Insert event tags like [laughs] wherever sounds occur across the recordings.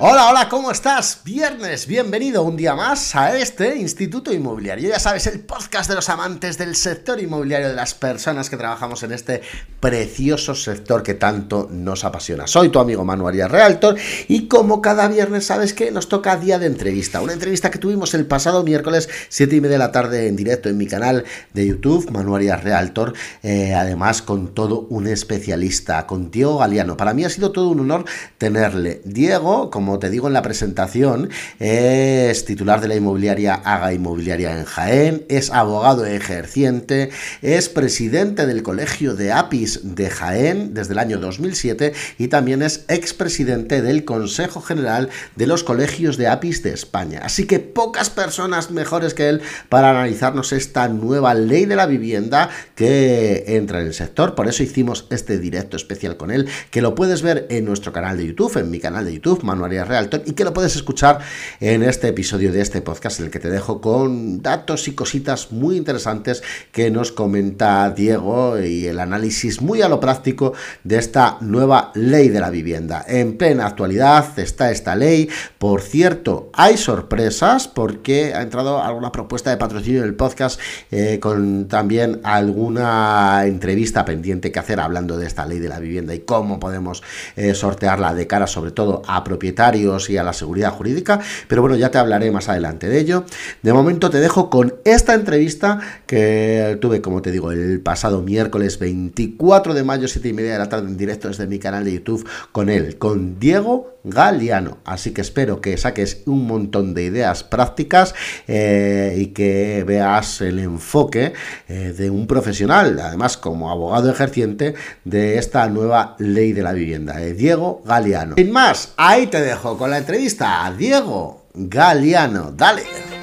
Hola, hola, ¿cómo estás? Viernes, bienvenido un día más a este Instituto Inmobiliario. Ya sabes, el podcast de los amantes del sector inmobiliario, de las personas que trabajamos en este precioso sector que tanto nos apasiona. Soy tu amigo Manu Arias Realtor y como cada viernes sabes que nos toca día de entrevista. Una entrevista que tuvimos el pasado miércoles, 7 y media de la tarde en directo en mi canal de YouTube, Manu Arias Realtor, eh, además con todo un especialista, con Diego Galeano. Para mí ha sido todo un honor tenerle. Diego, como como te digo en la presentación, es titular de la inmobiliaria Haga Inmobiliaria en Jaén, es abogado ejerciente, es presidente del Colegio de APIS de Jaén desde el año 2007 y también es expresidente del Consejo General de los Colegios de APIS de España. Así que pocas personas mejores que él para analizarnos esta nueva ley de la vivienda que entra en el sector. Por eso hicimos este directo especial con él, que lo puedes ver en nuestro canal de YouTube, en mi canal de YouTube, Manuel Realtor y que lo puedes escuchar en este episodio de este podcast en el que te dejo con datos y cositas muy interesantes que nos comenta Diego y el análisis muy a lo práctico de esta nueva ley de la vivienda. En plena actualidad está esta ley. Por cierto, hay sorpresas porque ha entrado alguna propuesta de patrocinio en el podcast eh, con también alguna entrevista pendiente que hacer hablando de esta ley de la vivienda y cómo podemos eh, sortearla de cara sobre todo a propietarios y a la seguridad jurídica, pero bueno, ya te hablaré más adelante de ello. De momento te dejo con esta entrevista que tuve, como te digo, el pasado miércoles 24 de mayo, 7 y media de la tarde en directo desde mi canal de YouTube con él, con Diego Galeano. Así que espero que saques un montón de ideas prácticas eh, y que veas el enfoque eh, de un profesional, además como abogado ejerciente, de esta nueva ley de la vivienda, de Diego Galeano. Sin más, ahí te dejo con la entrevista a Diego Galeano. Dale.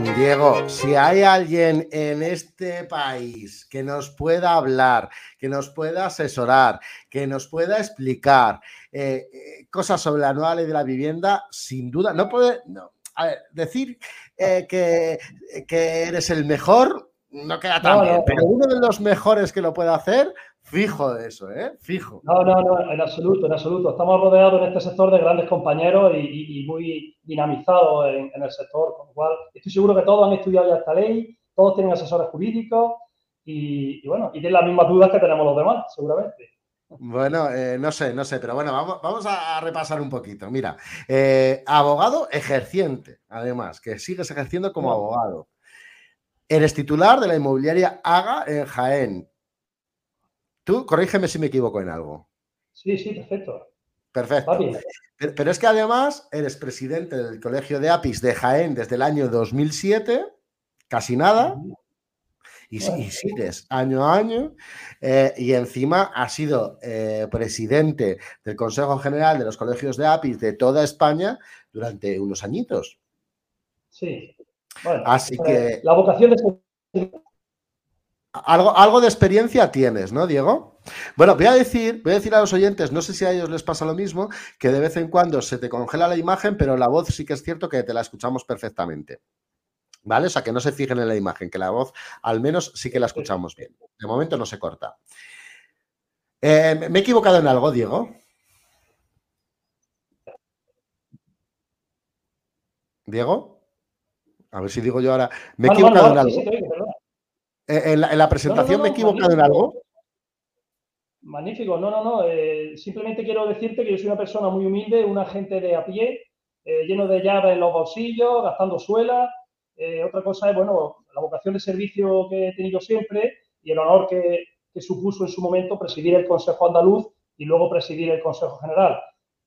Diego, si hay alguien en este país que nos pueda hablar, que nos pueda asesorar, que nos pueda explicar eh, eh, cosas sobre la nueva ley de la vivienda, sin duda, no puede decir eh, que, que, eres el mejor, no queda tan bien, pero uno de los mejores que lo puede hacer, Fijo de eso, ¿eh? Fijo. No, no, no, en absoluto, en absoluto. Estamos rodeados en este sector de grandes compañeros y, muy dinamizados en, el sector, con lo cual estoy seguro que todos han estudiado ya esta ley, todos tienen asesores jurídicos y, bueno, y tienen las mismas dudas que tenemos los demás, seguramente. Bueno, eh, no sé, no sé, pero bueno, vamos, vamos a repasar un poquito. Mira, eh, abogado ejerciente, además, que sigues ejerciendo como abogado. Eres titular de la inmobiliaria AGA en Jaén. Tú, corrígeme si me equivoco en algo. Sí, sí, perfecto. Perfecto. Pero, es que además eres presidente del Colegio de APIS de Jaén desde el año 2007, casi nada, y, sigues año a año, eh, y encima has sido eh, presidente del Consejo General de los Colegios de APIS de toda España durante unos añitos. Sí. Bueno, Así que... La vocación de algo, algo de experiencia tienes, ¿no, Diego? Bueno, voy a decir, voy a decir a los oyentes, no sé si a ellos les pasa lo mismo, que de vez en cuando se te congela la imagen, pero la voz sí que es cierto que te la escuchamos perfectamente. ¿Vale? O sea, que no se fijen en la imagen, que la voz al menos sí que la escuchamos bien. De momento no se corta. Eh, ¿Me he equivocado en algo, Diego? ¿Diego? A ver si digo yo ahora. ¿Me he equivocado en algo? Eh, ¿En la, presentación me he equivocado en algo? Magnífico, no, no, no. Eh, simplemente quiero decirte que yo soy una persona muy humilde, un agente de a pie, eh, lleno de llaves en los bolsillos, gastando suela. otra cosa es, bueno, la vocación de servicio que he tenido siempre y el honor que, que supuso en su momento presidir el Consejo Andaluz y luego presidir el Consejo General.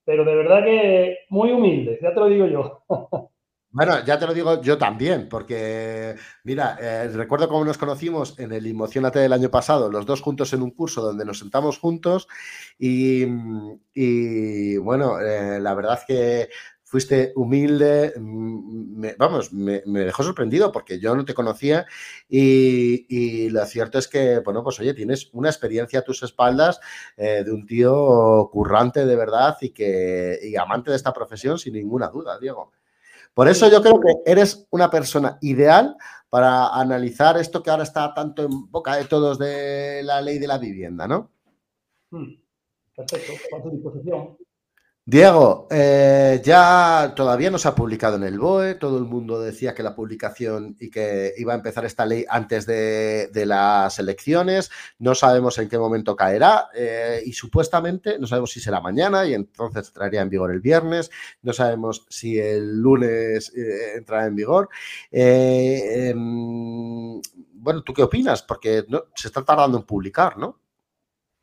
Pero de verdad que muy humilde, ya te lo digo yo. [laughs] Bueno, ya te lo digo yo también, porque mira, eh, recuerdo cómo nos conocimos en el Emocionate del año pasado, los dos juntos en un curso donde nos sentamos juntos y, bueno, eh, la verdad que fuiste humilde, mm, vamos, me, dejó sorprendido porque yo no te conocía y, lo cierto es que, bueno, pues oye, tienes una experiencia a tus espaldas eh, de un tío currante de verdad y que y amante de esta profesión sin ninguna duda, Diego. Por eso yo creo que eres una persona ideal para analizar esto que ahora está tanto en boca de todos de la ley de la vivienda, ¿no? Hmm. Perfecto, a tu disposición. Diego, eh, ya todavía no se ha publicado en el BOE, todo el mundo decía que la publicación y que iba a empezar esta ley antes de, las elecciones, no sabemos en qué momento caerá eh, y supuestamente no sabemos si será mañana y entonces entraría en vigor el viernes, no sabemos si el lunes eh, entrará en vigor. Em, bueno, ¿tú qué opinas? Porque se está tardando en publicar, ¿no?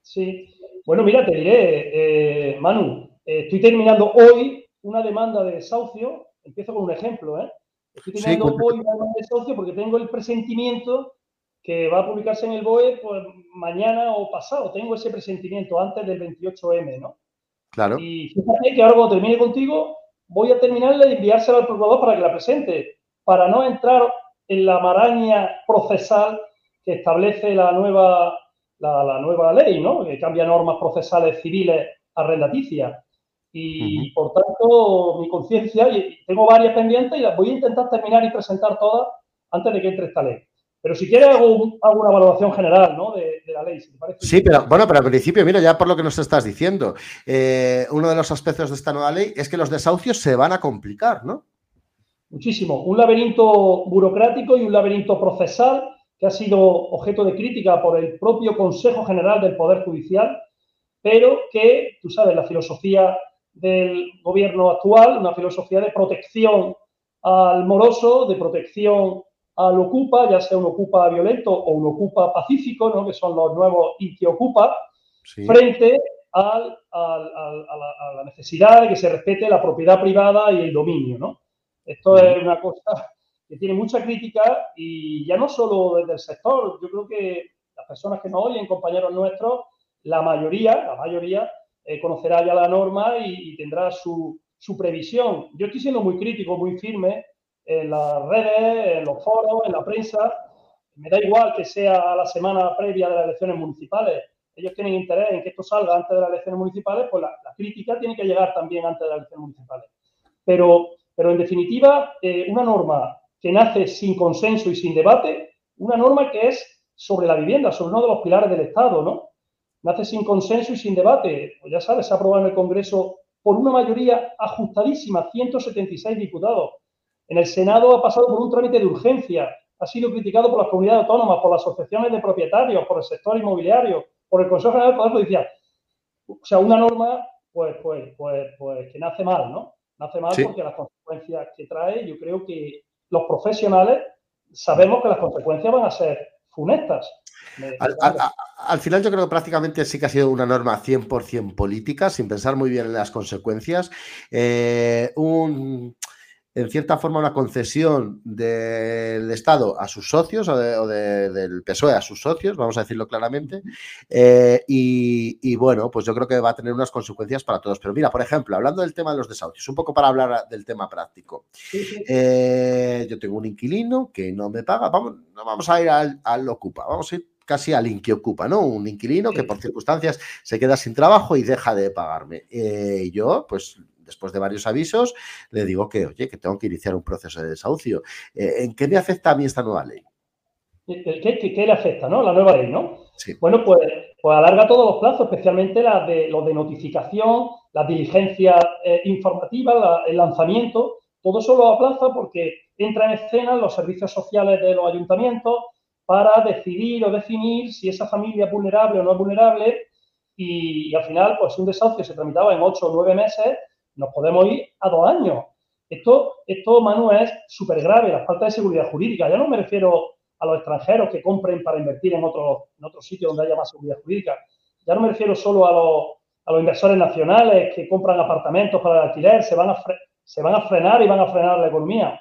Sí, bueno, mira, te diré, Manu, eh, estoy terminando hoy una demanda de desahucio. Empiezo con un ejemplo. ¿eh? Estoy terminando hoy una demanda de desahucio porque tengo el presentimiento que va a publicarse en el BOE pues, mañana o pasado. Tengo ese presentimiento antes del 28M, ¿no? Claro. Y fíjate que ahora cuando termine contigo, voy a terminarle de enviársela al procurador para que la presente, para no entrar en la maraña procesal que establece la nueva, la, la nueva ley, ¿no? Que cambia normas procesales civiles arrendaticias. Y por tanto, mi conciencia, y tengo varias pendientes y las voy a intentar terminar y presentar todas antes de que entre esta ley. Pero si quieres hago, una valoración general ¿no? de, la ley, si te parece. Sí, pero bueno, pero al principio, mira, ya por lo que nos estás diciendo, eh, uno de los aspectos de esta nueva ley es que los desahucios se van a complicar, ¿no? Muchísimo. Un laberinto burocrático y un laberinto procesal que ha sido objeto de crítica por el propio Consejo General del Poder Judicial, pero que, tú sabes, la filosofía del gobierno actual, una filosofía de protección al moroso, de protección al ocupa, ya sea un ocupa violento o un ocupa pacífico, ¿no? que son los nuevos que ocupa, frente a la necesidad de que se respete la propiedad privada y el dominio. ¿no? Esto es una cosa que tiene mucha crítica y ya no solo desde el sector, yo creo que las personas que nos oyen, compañeros nuestros, la mayoría, la mayoría, eh, conocerá ya la norma y, tendrá su, previsión. Yo estoy siendo muy crítico, muy firme en las redes, en los foros, en la prensa. Me da igual que sea la semana previa de las elecciones municipales. Ellos tienen interés en que esto salga antes de las elecciones municipales, pues la, crítica tiene que llegar también antes de las elecciones municipales. Pero, pero en definitiva, eh, una norma que nace sin consenso y sin debate, una norma que es sobre la vivienda, sobre uno de los pilares del Estado, ¿no? Nace sin consenso y sin debate. Pues ya sabes, se ha aprobado en el Congreso por una mayoría ajustadísima, 176 diputados. En el Senado ha pasado por un trámite de urgencia, ha sido criticado por las comunidades autónomas, por las asociaciones de propietarios, por el sector inmobiliario, por el Consejo General del Poder Judicial. O sea, una norma pues, pues, pues, pues que nace mal, ¿no? Nace mal porque las consecuencias que trae, yo creo que los profesionales sabemos que las consecuencias van a ser funestas. Al, final yo creo que prácticamente sí que ha sido una norma 100% política, sin pensar muy bien en las consecuencias. Eh, en cierta forma una concesión del Estado a sus socios o, del PSOE a sus socios, vamos a decirlo claramente. Eh, y, bueno, pues yo creo que va a tener unas consecuencias para todos. Pero mira, por ejemplo, hablando del tema de los desahucios, un poco para hablar del tema práctico. Eh, yo tengo un inquilino que no me paga, vamos, no vamos a ir al, al Ocupa, vamos a ir casi al ocupa, ¿no? Un inquilino que por circunstancias se queda sin trabajo y deja de pagarme. Eh, yo, pues después de varios avisos, le digo que, oye, que tengo que iniciar un proceso de desahucio. Eh, ¿En qué me afecta a mí esta nueva ley? ¿Qué, le afecta, no? La nueva ley, ¿no? Sí. Bueno, pues, pues alarga todos los plazos, especialmente las de, los de notificación, las diligencias eh, informativas, el lanzamiento. Todo eso lo aplaza porque entra en escena los servicios sociales de los ayuntamientos, para decidir o definir si esa familia es vulnerable o no es vulnerable y, al final, pues un desahucio se tramitaba en ocho o nueve meses, nos podemos ir a dos años. Esto, esto Manu, es súper grave, la falta de seguridad jurídica. Ya no me refiero a los extranjeros que compren para invertir en otro, en otro sitio donde haya más seguridad jurídica. Ya no me refiero solo a los, a los inversores nacionales que compran apartamentos para el alquiler, se van, a se van a frenar y van a frenar la economía.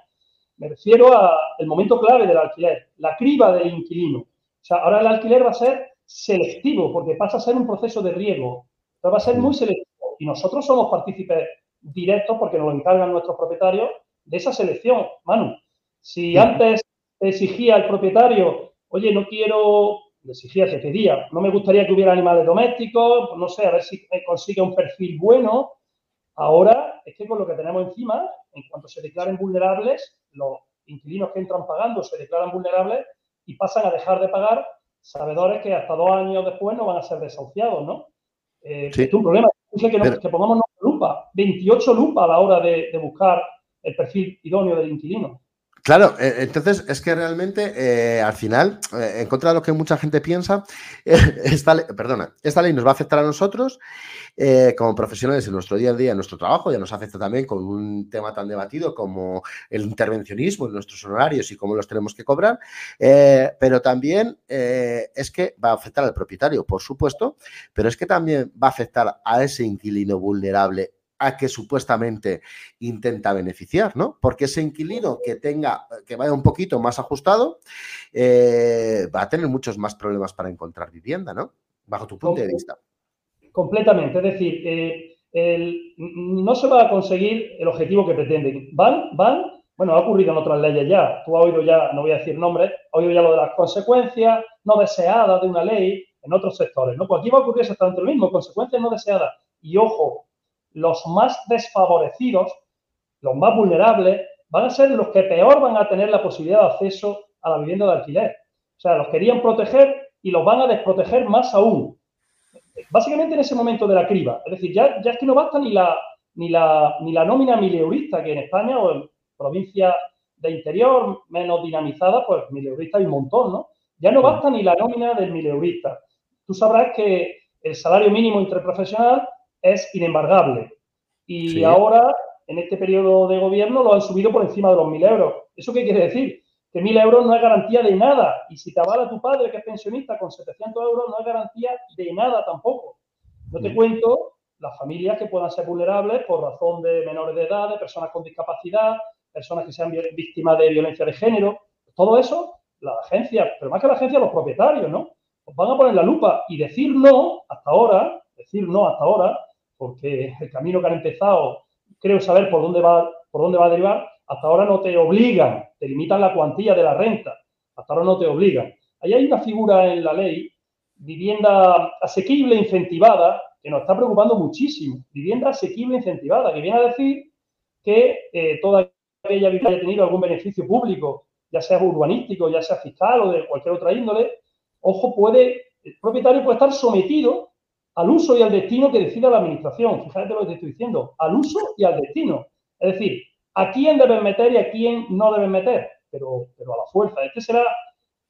Me refiero al momento clave del alquiler, la criba del inquilino. O sea, ahora el alquiler va a ser selectivo porque pasa a ser un proceso de riego. va a ser muy selectivo y nosotros somos partícipes directos porque nos lo encargan nuestros propietarios de esa selección, Manu. Si antes exigía el propietario, oye, no quiero, le exigía, te pedía, no me gustaría que hubiera animales domésticos, no sé, a ver si consigue un perfil bueno. Ahora es que con lo que tenemos encima, en cuanto se declaren vulnerables, los inquilinos que entran pagando se declaran vulnerables y pasan a dejar de pagar, sabedores que hasta dos años después no van a ser desahuciados, ¿no? Eh, es un problema. que, que pongamos una lupa 28 lupas a la hora de, de buscar el perfil idóneo del inquilino. Claro, eh, entonces es que realmente eh, al final, eh, en contra de lo que mucha gente piensa, [laughs] esta ley, perdona, esta ley nos va a afectar a nosotros como profesionales en nuestro día a día, en nuestro trabajo, ya nos afecta también con un tema tan debatido como el intervencionismo en nuestros honorarios y cómo los tenemos que cobrar, pero también es que va a afectar al propietario, por supuesto, pero es que también va a afectar a ese inquilino vulnerable a que supuestamente intenta beneficiar, ¿no? Porque ese inquilino que tenga, que vaya un poquito más ajustado, eh, va a tener muchos más problemas para encontrar vivienda, ¿no? Bajo tu punto de vista. Completamente, es decir, eh, no se va a conseguir el objetivo que pretenden. Van, van, bueno, ha ocurrido en otras leyes ya, tú has oído ya, no voy a decir nombres, has oído ya lo de las consecuencias no deseadas de una ley en otros sectores, ¿no? Pues aquí va a ocurrir exactamente lo mismo, consecuencias no deseadas. Y ojo, los más desfavorecidos, los más vulnerables, van a ser los que peor van a tener la posibilidad de acceso a la vivienda de alquiler. O sea, los querían proteger y los van a desproteger más aún. Básicamente en ese momento de la criba. Es decir, ya, ya es que no basta ni la, ni la, ni la nómina mileurista, que en España o en provincias de interior menos dinamizada, pues mileurista hay un montón, ¿no? Ya no basta ni la nómina del mileurista. Tú sabrás que el salario mínimo interprofesional es inembargable. Y ahora, en este periodo de gobierno, lo han subido por encima de los 1.000 euros. ¿Eso qué quiere decir? Que 1.000 euros no es garantía de nada. Y si te avala tu padre, que es pensionista, con 700 euros, no es garantía de nada tampoco. No te cuento las familias que puedan ser vulnerables por razón de menores de edad, de personas con discapacidad, personas que sean víctimas de violencia de género. Todo eso, la agencia, pero más que la agencia, los propietarios, ¿no? Os van a poner la lupa y decir no hasta ahora, decir no hasta ahora, porque el camino que han empezado, creo saber por dónde va, por dónde va a derivar, hasta ahora no te obligan, te limitan la cuantía de la renta, hasta ahora no te obligan. Ahí hay una figura en la ley, vivienda asequible incentivada, que nos está preocupando muchísimo. Vivienda asequible incentivada, que viene a decir que eh, toda aquella vivienda haya tenido algún beneficio público, ya sea urbanístico, ya sea fiscal o de cualquier otra índole, ojo, puede, el propietario puede estar sometido al uso y al destino que decida la administración. Fíjate lo que te estoy diciendo, al uso y al destino. Es decir, a quién deben meter y a quién no deben meter, pero, pero a la fuerza. Este será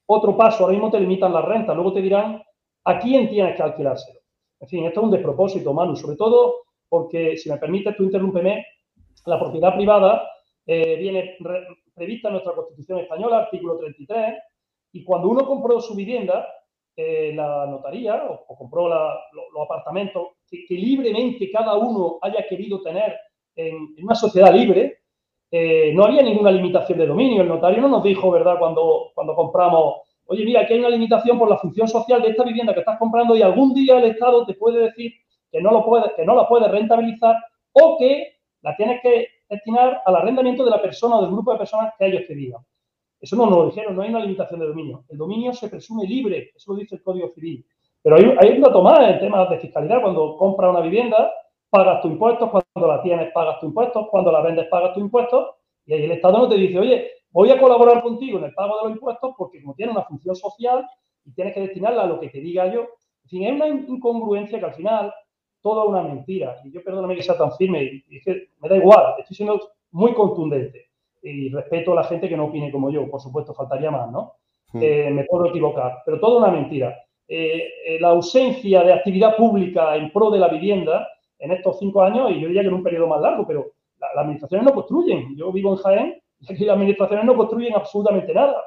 otro paso. Ahora mismo te limitan la renta, luego te dirán a quién tienes que alquilárselo. En fin, esto es un despropósito, Manu, sobre todo porque, si me permites, tú interrúmpeme, la propiedad privada eh, viene prevista en nuestra Constitución española, artículo 33, y cuando uno compró su vivienda, eh, la notaría o, compró los apartamentos que, libremente cada uno haya querido tener en, una sociedad libre, eh, no había ninguna limitación de dominio. El notario no nos dijo, ¿verdad?, cuando, cuando compramos, oye, mira, aquí hay una limitación por la función social de esta vivienda que estás comprando y algún día el Estado te puede decir que no, lo puede, que no la puedes rentabilizar o que la tienes que destinar al arrendamiento de la persona o del grupo de personas que ellos te. Eso no nos lo dijeron, no hay una limitación de dominio. El dominio se presume libre, eso lo dice el Código Civil. Pero hay, hay una tomada en temas de fiscalidad. Cuando compras una vivienda, pagas tus impuestos, cuando la tienes, pagas tus impuestos, cuando la vendes, pagas tus impuestos. Y ahí el Estado no te dice, oye, voy a colaborar contigo en el pago de los impuestos porque como tiene una función social y tienes que destinarla a lo que te diga yo. En fin, es una incongruencia que al final toda una mentira. Y yo perdóname que sea tan firme, y me da igual, estoy siendo muy contundente y respeto a la gente que no opine como yo, por supuesto, faltaría más, ¿no? Hmm. Eh, me puedo equivocar, pero todo una mentira. Eh, eh, la ausencia de actividad pública en pro de la vivienda en estos cinco años, y yo diría que en un periodo más largo, pero las administraciones no construyen. Yo vivo en Jaén y aquí las administraciones no construyen absolutamente nada.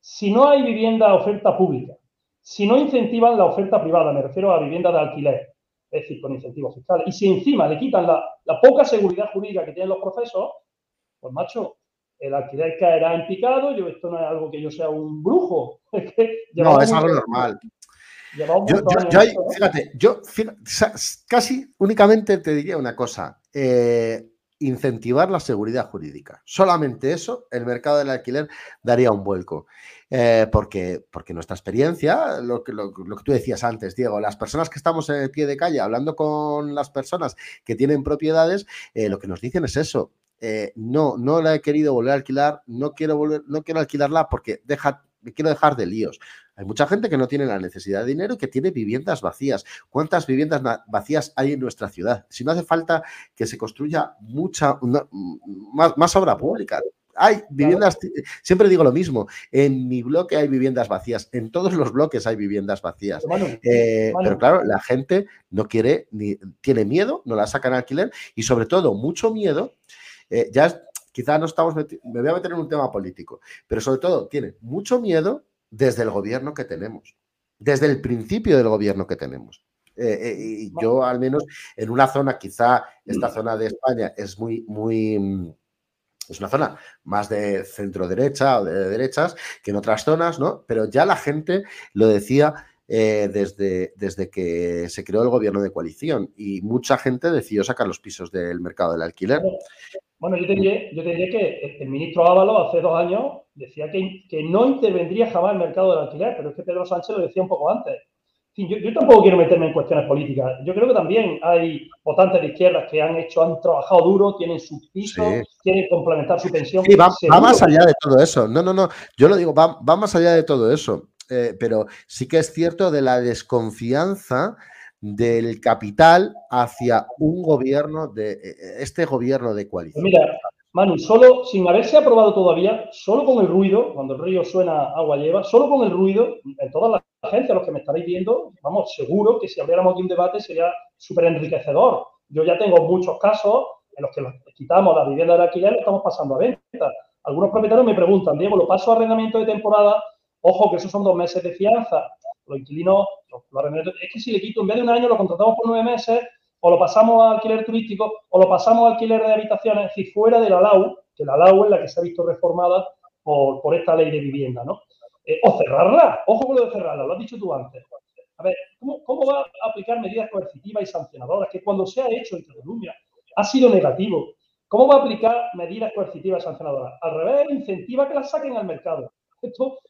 Si no hay vivienda oferta pública, si no incentivan la oferta privada, me refiero a vivienda de alquiler, es decir, con incentivos fiscales, y si encima le quitan la, la poca seguridad jurídica que tienen los procesos, pues macho, el alquiler caerá en picado. Yo, esto no es algo que yo sea un brujo. [laughs] no, es algo normal. Yo, fíjate, yo casi únicamente te diría una cosa. Eh, incentivar la seguridad jurídica. Solamente eso, el mercado del alquiler daría un vuelco. Eh, porque, porque nuestra experiencia, lo que, lo, que tú decías antes, Diego, las personas que estamos en el pie de calle hablando con las personas que tienen propiedades, eh, lo que nos dicen es eso. Eh, no, no la he querido volver a alquilar, no quiero volver, no quiero alquilarla porque deja, me quiero dejar de líos. Hay mucha gente que no tiene la necesidad de dinero y que tiene viviendas vacías. ¿Cuántas viviendas vacías hay en nuestra ciudad? Si no hace falta que se construya mucha, más, obra pública. Hay viviendas, siempre digo lo mismo, en mi bloque hay viviendas vacías, en todos los bloques hay viviendas vacías. Eh, pero claro, la gente no quiere, ni tiene miedo, no la sacan a alquiler y sobre todo mucho miedo, eh, ya quizás no estamos, me voy a meter en un tema político, pero sobre todo tiene mucho miedo desde el gobierno que tenemos, desde el principio del gobierno que tenemos. Eh, eh, y yo al menos en una zona, quizá esta zona de España es muy, muy, mm, es una zona más de centro derecha o de derechas que en otras zonas, ¿no? Pero ya la gente lo decía eh, desde, desde que se creó el gobierno de coalición y mucha gente decidió sacar los pisos del mercado del alquiler. Bueno, yo te diré, yo que el ministro Ávalo hace dos años decía que, que, no intervendría jamás el mercado del alquiler, pero es que Pedro Sánchez lo decía un poco antes. yo, yo, tampoco quiero meterme en cuestiones políticas. Yo creo que también hay votantes de izquierdas que han hecho, han trabajado duro, tienen sus pisos, quieren complementar su pensión. Sí, va, más allá de todo eso. No, no, no. Yo lo digo, va, va más allá de todo eso. Eh, pero sí que es cierto de la desconfianza del capital hacia un gobierno de eh, este gobierno de coalición. Mira, Manu, solo sin haberse aprobado todavía, solo con el ruido, cuando el río suena agua lleva, solo con el ruido, en todas las agencias, los que me estaréis viendo, vamos, seguro que si abriéramos aquí un debate sería súper enriquecedor. Yo ya tengo muchos casos en los que quitamos la vivienda de alquiler y estamos pasando a venta. Algunos propietarios me preguntan, Diego, ¿lo paso a arrendamiento de temporada? Ojo, que esos son dos meses de fianza los inquilinos, es que si le quito, en vez de un año, lo contratamos por nueve meses, o lo pasamos a alquiler turístico, o lo pasamos a alquiler de habitaciones, es decir, fuera de la LAU, que la LAU es la que se ha visto reformada por, esta ley de vivienda, ¿no? Eh, o cerrarla, ojo con lo de cerrarla, lo has dicho tú antes. A ver, ¿cómo, ¿cómo, va a aplicar medidas coercitivas y sancionadoras? Que cuando se ha hecho en Cataluña ha sido negativo. ¿Cómo va a aplicar medidas coercitivas y sancionadoras? Al revés, incentiva que las saquen al mercado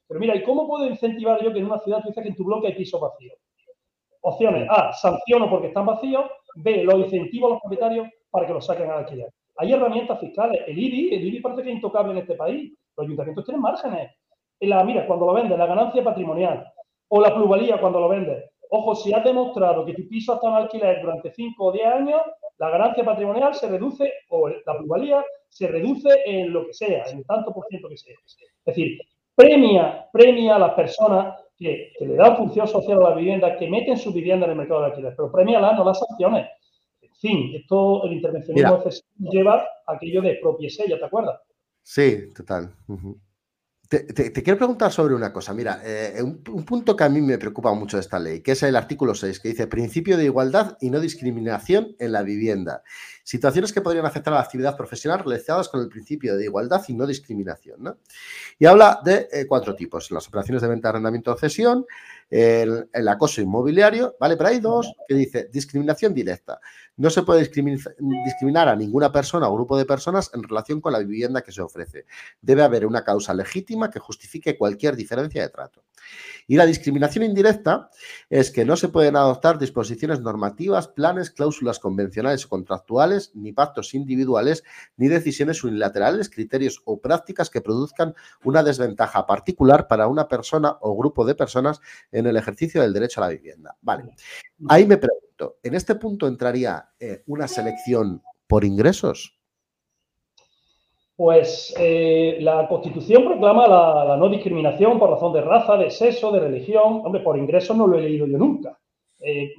pero mira, ¿y cómo puedo incentivar yo que en una ciudad tú dices que en tu bloque hay pisos vacíos? Opciones. A, sanciono porque están vacíos. B, lo incentivo a los propietarios para que los saquen al alquiler. Hay herramientas fiscales. El IBI, el IBI parece que es intocable en este país. Los ayuntamientos tienen márgenes. la, mira, cuando lo vendes, la ganancia patrimonial o la plusvalía cuando lo vendes. Ojo, si has demostrado que tu piso ha estado en alquiler durante 5 o 10 años, la ganancia patrimonial se reduce o la plusvalía se reduce en lo que sea, en tanto por ciento que sea. Es decir, premia, premia a las personas que, le dan función social a la vivienda, que meten su vivienda en el mercado de alquiler, pero premia no las sanciones. En fin, esto, el intervencionismo lleva a aquello de propiese, ¿ya te acuerdas? Sí, total. Te, quiero preguntar sobre una cosa. Mira, eh, un, punto que a mí me preocupa mucho de esta ley, que es el artículo 6, que dice principio de igualdad y no discriminación en la vivienda. Situaciones que podrían afectar a la actividad profesional relacionadas con el principio de igualdad y no discriminación. ¿no? Y habla de eh, cuatro tipos: las operaciones de venta, arrendamiento o cesión, el, el, acoso inmobiliario, ¿vale? Pero hay dos que dice discriminación directa. No se puede discriminar a ninguna persona o grupo de personas en relación con la vivienda que se ofrece. Debe haber una causa legítima que justifique cualquier diferencia de trato. Y la discriminación indirecta es que no se pueden adoptar disposiciones normativas, planes, cláusulas convencionales o contractuales, ni pactos individuales, ni decisiones unilaterales, criterios o prácticas que produzcan una desventaja particular para una persona o grupo de personas en el ejercicio del derecho a la vivienda. Vale. Ahí me pregunto, ¿en este punto entraría eh, una selección por ingresos? Pues eh, la Constitución proclama la, no discriminación por razón de raza, de sexo, de religión. Hombre, por ingresos no lo he leído yo nunca. Eh,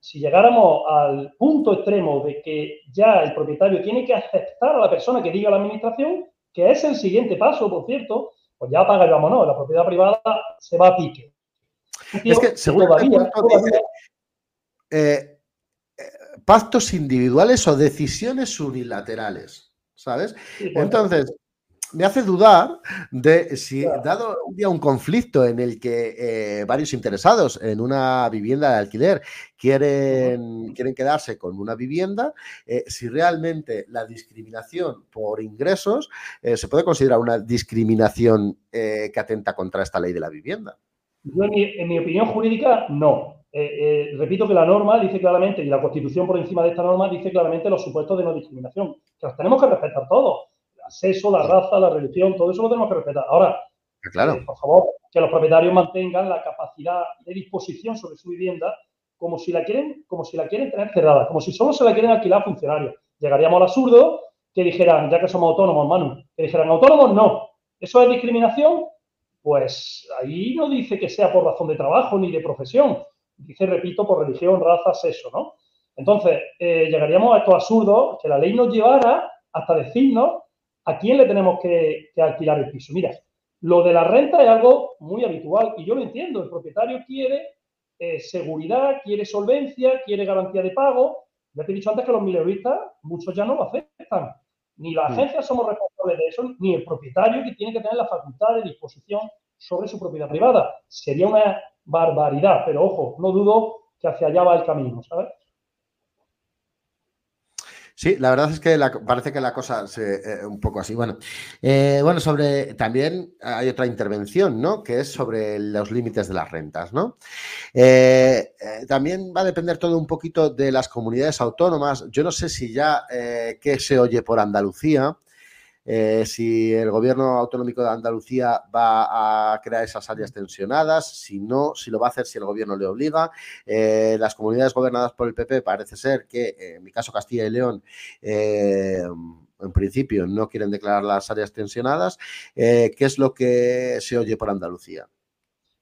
si llegáramos al punto extremo de que ya el propietario tiene que aceptar a la persona que diga la administración, que es el siguiente paso, por cierto, pues ya apaga y vámonos, la propiedad privada se va a pique. es que según todavía, eh, pactos individuales o decisiones unilaterales. ¿Sabes? Entonces, me hace dudar de si, dado un día un conflicto en el que eh, varios interesados en una vivienda de alquiler quieren, quieren quedarse con una vivienda, eh, si realmente la discriminación por ingresos eh, se puede considerar una discriminación que atenta contra esta ley de la vivienda. en mi opinión jurídica, no. Eh, eh, repito que la norma dice claramente, y la Constitución por encima de esta norma dice claramente los supuestos de no discriminación, que los tenemos que respetar todos. El acceso, la raza, la religión, todo eso lo tenemos que respetar. Ahora, Claro. Eh, por favor, que los propietarios mantengan la capacidad de disposición sobre su vivienda como si la quieren, como si la quieren tener cerrada, como si solo se la quieren alquilar a funcionarios. Llegaríamos al absurdo que dijeran, ya que somos autónomos, Manu, que dijeran, autónomos no, eso es discriminación, pues ahí no dice que sea por razón de trabajo ni de profesión, dice, repito, por religión, raza, sexo, ¿no? Entonces, eh, llegaríamos a estos absurdos que la ley nos llevara hasta decirnos a quién le tenemos que, alquilar el piso. Mira, lo de la renta es algo muy habitual y yo lo entiendo. El propietario quiere eh, seguridad, quiere solvencia, quiere garantía de pago. Ya te he dicho antes que los mileuristas, muchos ya no lo aceptan. Ni las agencias somos responsables de eso, ni el propietario que tiene que tener la facultad de disposición sobre su propiedad privada. Sería una barbaridad, pero ojo, no dudo que hacia allá va el camino, ¿sabes? Sí, la verdad es que parece que la cosa se eh, un poco así. Bueno, eh, bueno, sobre también hay otra intervención, ¿no? Que es sobre los límites de las rentas, ¿no? Eh, también va a depender todo un poquito de las comunidades autónomas. Yo no sé si ya qué se oye por Andalucía. Eh, si el gobierno autonómico de Andalucía va a crear esas áreas tensionadas, si no, si lo va a hacer si el gobierno le obliga. Eh, las comunidades gobernadas por el PP parece ser que, eh, en mi caso Castilla y León, en principio no quieren declarar las áreas tensionadas. ¿Qué es lo que se oye por Andalucía?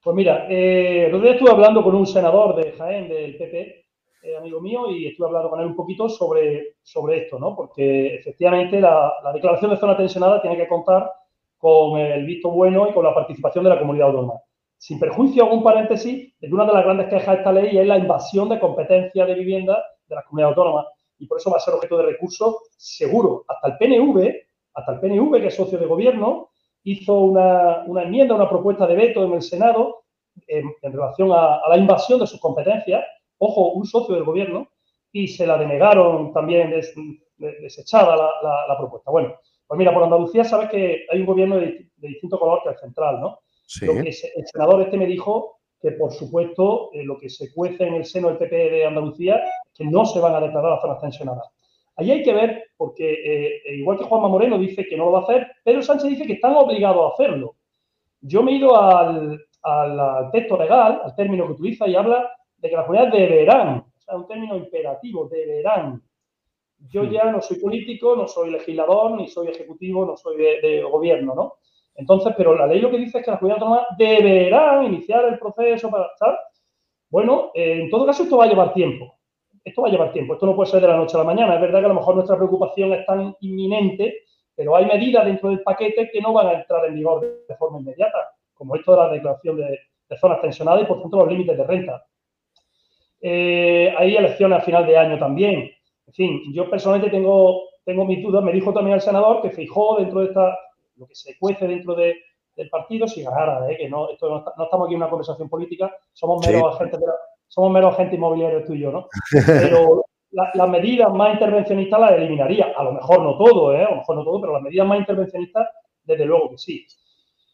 Pues mira, el otro día estuve hablando con un senador de Jaén del PP eh, amigo mío, y estuve hablando con él un poquito sobre, sobre esto, ¿no? Porque efectivamente la, declaración de zona tensionada tiene que contar con el visto bueno y con la participación de la comunidad autónoma. Sin perjuicio, un paréntesis, de una de las grandes quejas de esta ley es la invasión de competencia de vivienda de las comunidades autónomas y por eso va a ser objeto de recurso seguro. Hasta el PNV, hasta el PNV, que es socio de gobierno, hizo una, una enmienda, una propuesta de veto en el Senado en, relación a, a, la invasión de sus competencias ojo, un socio del gobierno, y se la denegaron también, desechada la, propuesta. Bueno, pues mira, por Andalucía sabes que hay un gobierno de, distinto color que el central, ¿no? Sí. Lo que el senador este me dijo que, por supuesto, eh, lo que se cuece en el seno del PP de Andalucía que no se van a declarar las zonas tensionadas. Ahí hay que ver, porque eh, eh, igual que Juanma Moreno dice que no lo va a hacer, Pedro Sánchez dice que están obligados a hacerlo. Yo me he ido al, al texto legal, al término que utiliza, y habla de que las comunidades deberán, o sea, un término imperativo, deberán. Yo ya no soy político, no soy legislador, ni soy ejecutivo, no soy de, gobierno, ¿no? Entonces, pero la ley lo que dice es que las comunidades autónomas deberán iniciar el proceso para, ¿sabes? Bueno, eh, en todo caso esto va a llevar tiempo. Esto va a llevar tiempo. Esto no puede ser de la noche a la mañana. Es verdad que a lo mejor nuestra preocupación es tan inminente, pero hay medidas dentro del paquete que no van a entrar en vigor de forma inmediata, como esto de la declaración de, de zonas tensionadas y, por tanto, los límites de renta. Eh, hay elecciones a final de año también. En fin, yo personalmente tengo, tengo mis dudas. Me dijo también el senador que fijó dentro de esta, lo que se cuece dentro del partido, si ganara, ¿eh? que no, esto no, estamos aquí en una conversación política, somos meros, agentes, somos meros agentes inmobiliarios tú y yo, ¿no? Pero [laughs] las medidas más intervencionistas las eliminaría. A lo mejor no todo, ¿eh? a lo mejor no todo, pero las medidas más intervencionistas, desde luego que sí.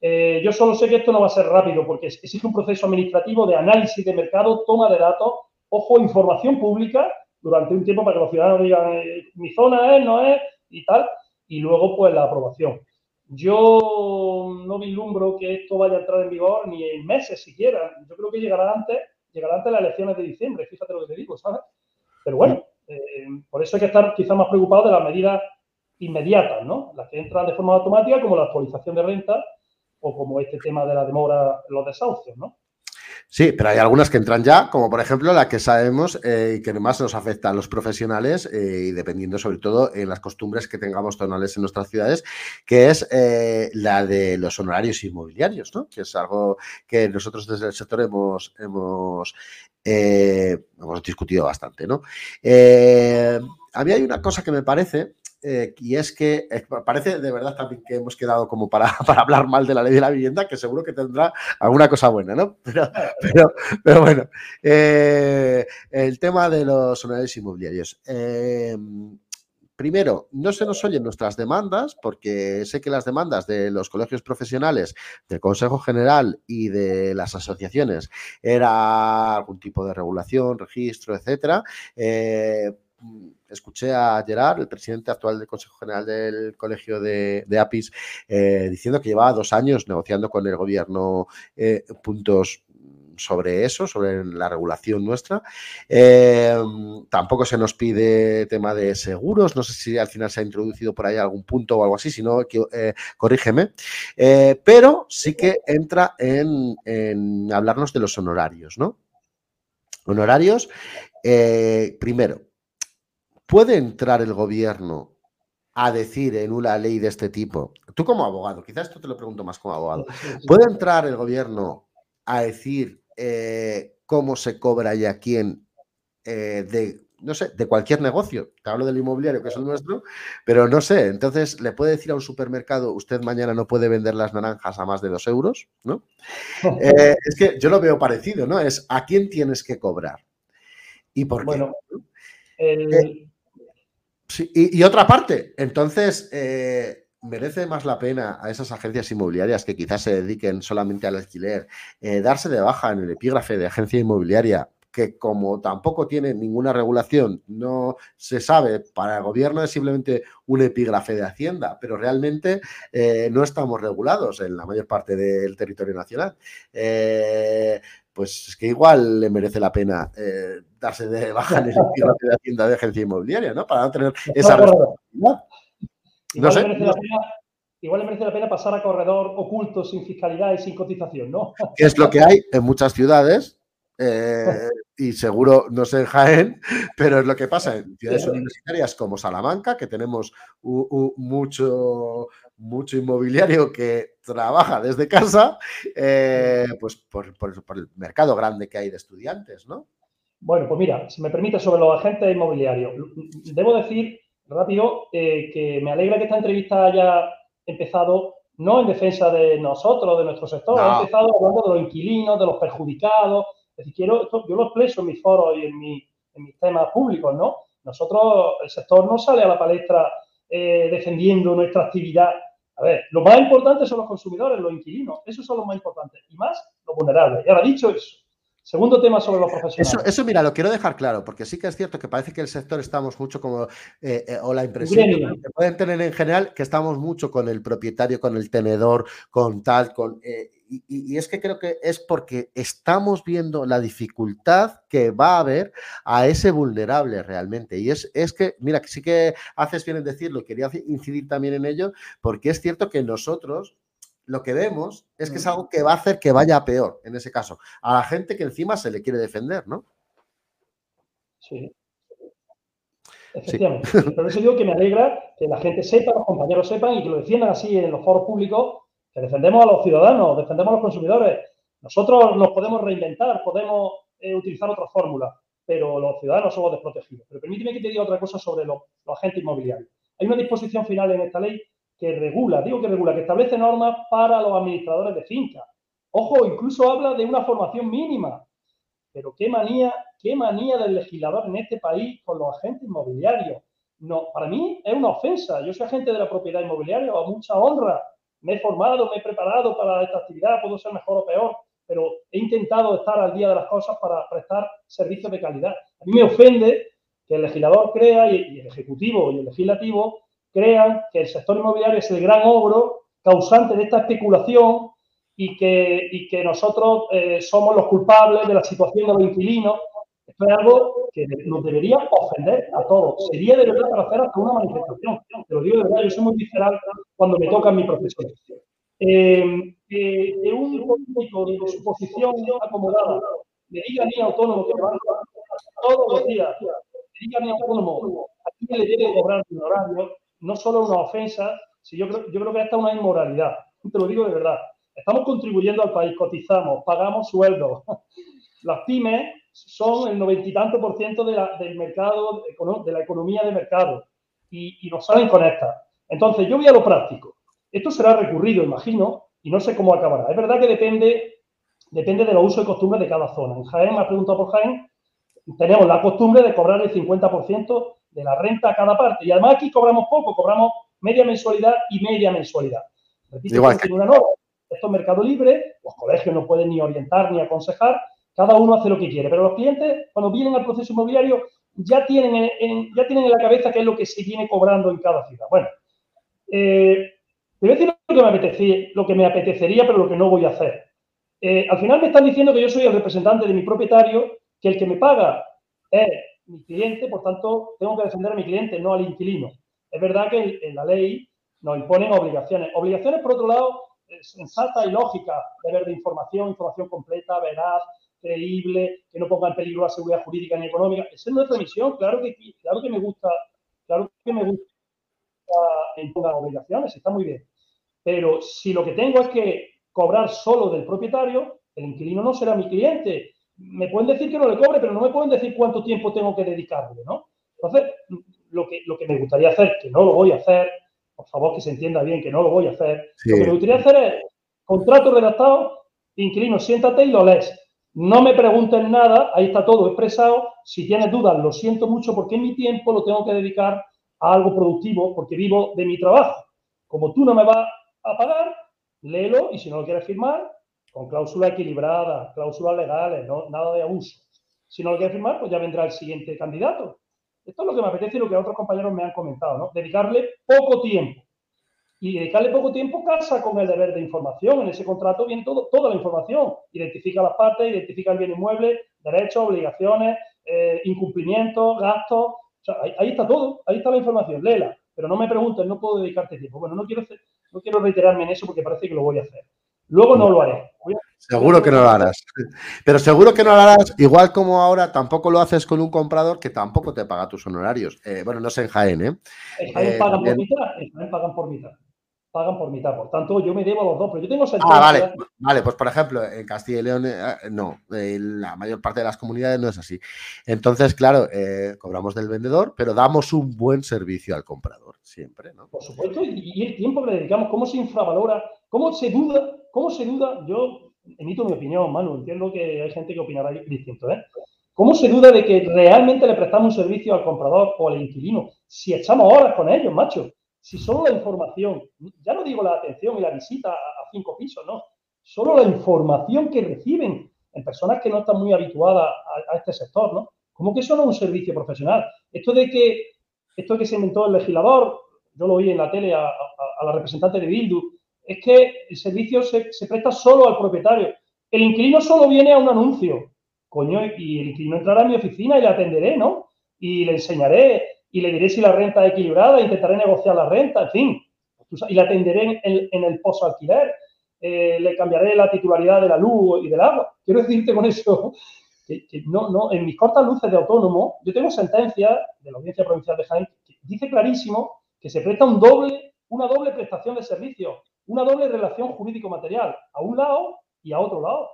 Eh, yo solo sé que esto no va a ser rápido porque existe un proceso administrativo de análisis de mercado, toma de datos ojo, información pública durante un tiempo para que los ciudadanos digan eh, mi zona es, no es y tal, y luego pues la aprobación. Yo no vislumbro que esto vaya a entrar en vigor ni en meses siquiera. Yo creo que llegará antes, llegará antes de las elecciones de diciembre, fíjate lo que te digo, ¿sabes? Pero bueno, eh, por eso hay que estar quizás más preocupados de las medidas inmediatas, ¿no? Las que entran de forma automática, como la actualización de renta o como este tema de la demora los desahucios, ¿no? Sí, pero hay algunas que entran ya, como por ejemplo la que sabemos eh, y que más nos afecta a los profesionales eh, y dependiendo sobre todo en las costumbres que tengamos tonales en nuestras ciudades, que es eh, la de los honorarios inmobiliarios, ¿no? Que es algo que nosotros desde el sector hemos, hemos, hemos discutido bastante, ¿no? a mí hay una cosa que me parece eh, y es que eh, parece de verdad también que hemos quedado como para, [laughs] para, hablar mal de la ley de la vivienda, que seguro que tendrá alguna cosa buena, ¿no? [laughs] Pero, pero, bueno, eh, el tema de los honorarios inmobiliarios. Primero, no se nos oyen nuestras demandas, porque sé que las demandas de los colegios profesionales, del Consejo General y de las asociaciones era algún tipo de regulación, registro, etcétera escuché a Gerard, el presidente actual del Consejo General del Colegio de, APIS, eh, diciendo que llevaba dos años negociando con el gobierno eh, puntos sobre eso, sobre la regulación nuestra. Eh, tampoco se nos pide tema de seguros, no sé si al final se ha introducido por ahí algún punto o algo así, si no, eh, corrígeme, pero sí que entra en, en, hablarnos de los honorarios, ¿no? Honorarios, primero, ¿puede entrar el gobierno a decir en una ley de este tipo, tú como abogado, quizás esto te lo pregunto más como abogado, ¿puede entrar el gobierno a decir eh, cómo se cobra y a quién eh, de, no sé, de cualquier negocio. Te hablo del inmobiliario, que es el nuestro, pero no sé. Entonces, le puede decir a un supermercado, usted mañana no puede vender las naranjas a más de dos euros, ¿no? [laughs] Eh, es que yo lo veo parecido, ¿no? Es a quién tienes que cobrar. ¿Y por qué? Bueno, y, otra parte, entonces, merece más la pena a esas agencias inmobiliarias que quizás se dediquen solamente al alquiler, eh, darse de baja en el epígrafe de agencia inmobiliaria, que como tampoco tiene ninguna regulación, no se sabe, para el gobierno es simplemente un epígrafe de Hacienda, pero realmente eh, no estamos regulados en la mayor parte del territorio nacional. Eh, pues es que igual le merece la pena darse de baja en el [laughs] de Hacienda de agencia inmobiliaria, ¿no? Para no tener esa responsabilidad. Igual, le merece la pena, igual merece la pena pasar a corredor oculto sin fiscalidad y sin cotización, ¿no? [laughs] Que es lo que hay en muchas ciudades. Eh, y seguro, no sé en Jaén, pero es lo que pasa en ciudades universitarias como Salamanca, que tenemos mucho, mucho inmobiliario que trabaja desde casa, eh, pues por, por, el mercado grande que hay de estudiantes, ¿no? Bueno, pues mira, si me permite, sobre los agentes inmobiliarios, debo decir rápido, eh, que me alegra que esta entrevista haya empezado no en defensa de nosotros, de nuestro sector, ha empezado hablando de los inquilinos, de los perjudicados. Es decir, quiero, yo lo expreso en mis foros y en, mis temas públicos, ¿no? Nosotros, el sector no sale a la palestra eh, defendiendo nuestra actividad. A ver, lo más importante son los consumidores, los inquilinos. Esos son los más importantes. Y más los vulnerables. Y ahora dicho eso, Segundo tema sobre los profesionales. Eso, mira, lo quiero dejar claro, porque sí que es cierto que parece que el sector estamos mucho como, eh, eh, o la impresión que pueden tener en general, que estamos mucho con el propietario, con el tenedor, con tal, con... Eh, y, es que creo que es porque estamos viendo la dificultad que va a haber a ese vulnerable realmente. Y es, es que, mira, sí que haces bien en decirlo, quería incidir también en ello, porque es cierto que nosotros, lo que vemos es que es algo que va a hacer que vaya peor, en ese caso, a la gente que encima se le quiere defender, ¿no? Sí. Efectivamente. Por eso digo que me alegra que la gente sepa, los compañeros sepan y que lo defiendan así en los foros públicos, que defendemos a los ciudadanos, defendemos a los consumidores. Nosotros nos podemos reinventar, podemos eh, utilizar otras fórmulas, pero los ciudadanos somos desprotegidos. Pero permíteme que te diga otra cosa sobre los agentes inmobiliarios. Hay una disposición final en esta ley que regula, digo que regula, que establece normas para los administradores de fincas. Ojo, incluso habla de una formación mínima. Pero qué manía, qué manía del legislador en este país con los agentes inmobiliarios. No, para mí es una ofensa. Yo soy agente de la propiedad inmobiliaria, a mucha honra. Me he formado, me he preparado para esta actividad, puedo ser mejor o peor, pero he intentado estar al día de las cosas para prestar servicios de calidad. A mí me ofende que el legislador crea y el ejecutivo y el legislativo crean que el sector inmobiliario es el gran ogro causante de esta especulación y que, y que nosotros eh, somos los culpables de la situación de los inquilinos. Es algo que nos debería ofender a todos. Sería de verdad para hacer hasta una manifestación. Te lo digo de verdad, yo soy muy visceral cuando me toca mi profesión. Eh, que un político de su posición acomodada le diga a mi autónomo que va todos los días, le diga a mi autónomo a quién le debe cobrar un horario, no solo una ofensa, sino yo creo, yo creo que hasta una inmoralidad. Te lo digo de verdad. Estamos contribuyendo al país, cotizamos, pagamos sueldos. Las pymes son el noventa y tanto por ciento de la, del mercado, de la economía de mercado, y, y nos salen con esta. Entonces, yo voy a lo práctico. Esto será recurrido, imagino, y no sé cómo acabará. Es verdad que depende, depende de los usos y costumbres de cada zona. En Jaén, me ha preguntado por Jaén, tenemos la costumbre de cobrar el 50% de la renta a cada parte. Y además aquí cobramos poco, cobramos media mensualidad y media mensualidad. Repito, Igual que... una norma. Esto es mercado libre, los colegios no pueden ni orientar ni aconsejar, cada uno hace lo que quiere. Pero los clientes, cuando vienen al proceso inmobiliario, ya tienen en, ya tienen en la cabeza qué es lo que se viene cobrando en cada ciudad. Bueno, eh, te voy a decir lo que, me apetecía, lo que me apetecería, pero lo que no voy a hacer. Eh, al final me están diciendo que yo soy el representante de mi propietario, que el que me paga es mi cliente, por tanto, tengo que defender a mi cliente, no al inquilino. Es verdad que en la ley nos imponen obligaciones. Obligaciones, por otro lado, sensata y lógica, deber de información, información completa, veraz, creíble, que no ponga en peligro la seguridad jurídica ni económica. Esa es nuestra misión. Claro que, claro que me gusta, claro que me gusta las obligaciones, está muy bien. Pero si lo que tengo es que cobrar solo del propietario, el inquilino no será mi cliente. Me pueden decir que no le cobre, pero no me pueden decir cuánto tiempo tengo que dedicarle, ¿no? Entonces, lo que, lo que me gustaría hacer, que no lo voy a hacer, por favor que se entienda bien que no lo voy a hacer, lo que me gustaría hacer es contrato redactado, inquilino, siéntate y lo lees. No me pregunten nada, ahí está todo expresado. Si tienes dudas, lo siento mucho porque mi tiempo lo tengo que dedicar a algo productivo porque vivo de mi trabajo. Como tú no me vas a pagar, léelo y si no lo quieres firmar, con cláusula equilibrada, cláusulas legales, no, nada de abuso. Si no lo quieres firmar, pues ya vendrá el siguiente candidato. Esto es lo que me apetece y lo que otros compañeros me han comentado, ¿no? Dedicarle poco tiempo. Y dedicarle poco tiempo casa con el deber de información. En ese contrato viene todo, toda la información. Identifica las partes, identifica el bien inmueble, derechos, obligaciones, eh, incumplimientos, gastos. ahí, está todo, ahí está la información, léela. Pero no me pregunten, no puedo dedicarte tiempo. Bueno, no quiero, no quiero reiterarme en eso porque parece que lo voy a hacer. Luego no lo haré. Seguro que no lo harás. Pero seguro que no lo harás, igual como ahora tampoco lo haces con un comprador que tampoco te paga tus honorarios. Eh, bueno, no sé en Jaén, ¿eh? En Jaén pagan por mitad, en Jaén pagan por mitad. Pagan por mitad. Por tanto, yo me debo a los dos, pero yo tengo Ah, vale. Vale, pues por ejemplo, en Castilla y León, eh, no, la mayor parte de las comunidades no es así. Entonces, claro, cobramos del vendedor, pero damos un buen servicio al comprador, siempre, ¿no? Por supuesto, y el tiempo que le dedicamos, cómo se infravalora, cómo se duda ¿Cómo se duda? Yo emito mi opinión, Manu, entiendo que hay gente que opinará distinto, ¿eh? ¿Cómo se duda de que realmente le prestamos un servicio al comprador o al inquilino si echamos horas con ellos, macho? Si solo la información, ya no digo la atención y la visita a cinco pisos, no, solo la información que reciben en personas que no están muy habituadas a, este sector, ¿no? ¿Cómo que eso no es un servicio profesional? Esto de que, esto que se inventó el legislador, yo lo oí en la tele a, la representante de Bildu, es que el servicio se, presta solo al propietario. El inquilino solo viene a un anuncio. Coño, y el inquilino entrará a mi oficina y le atenderé, ¿no? Y le enseñaré y le diré si la renta es equilibrada, intentaré negociar la renta, en fin. Y le atenderé en, el pozo alquiler. Eh, le cambiaré la titularidad de la luz y del agua. Quiero decirte con eso [laughs] que, no, no, en mis cortas luces de autónomo, yo tengo sentencia de la Audiencia Provincial de Jaén que dice clarísimo que se presta un doble, una doble prestación de servicio una doble relación jurídico-material, a un lado y a otro lado.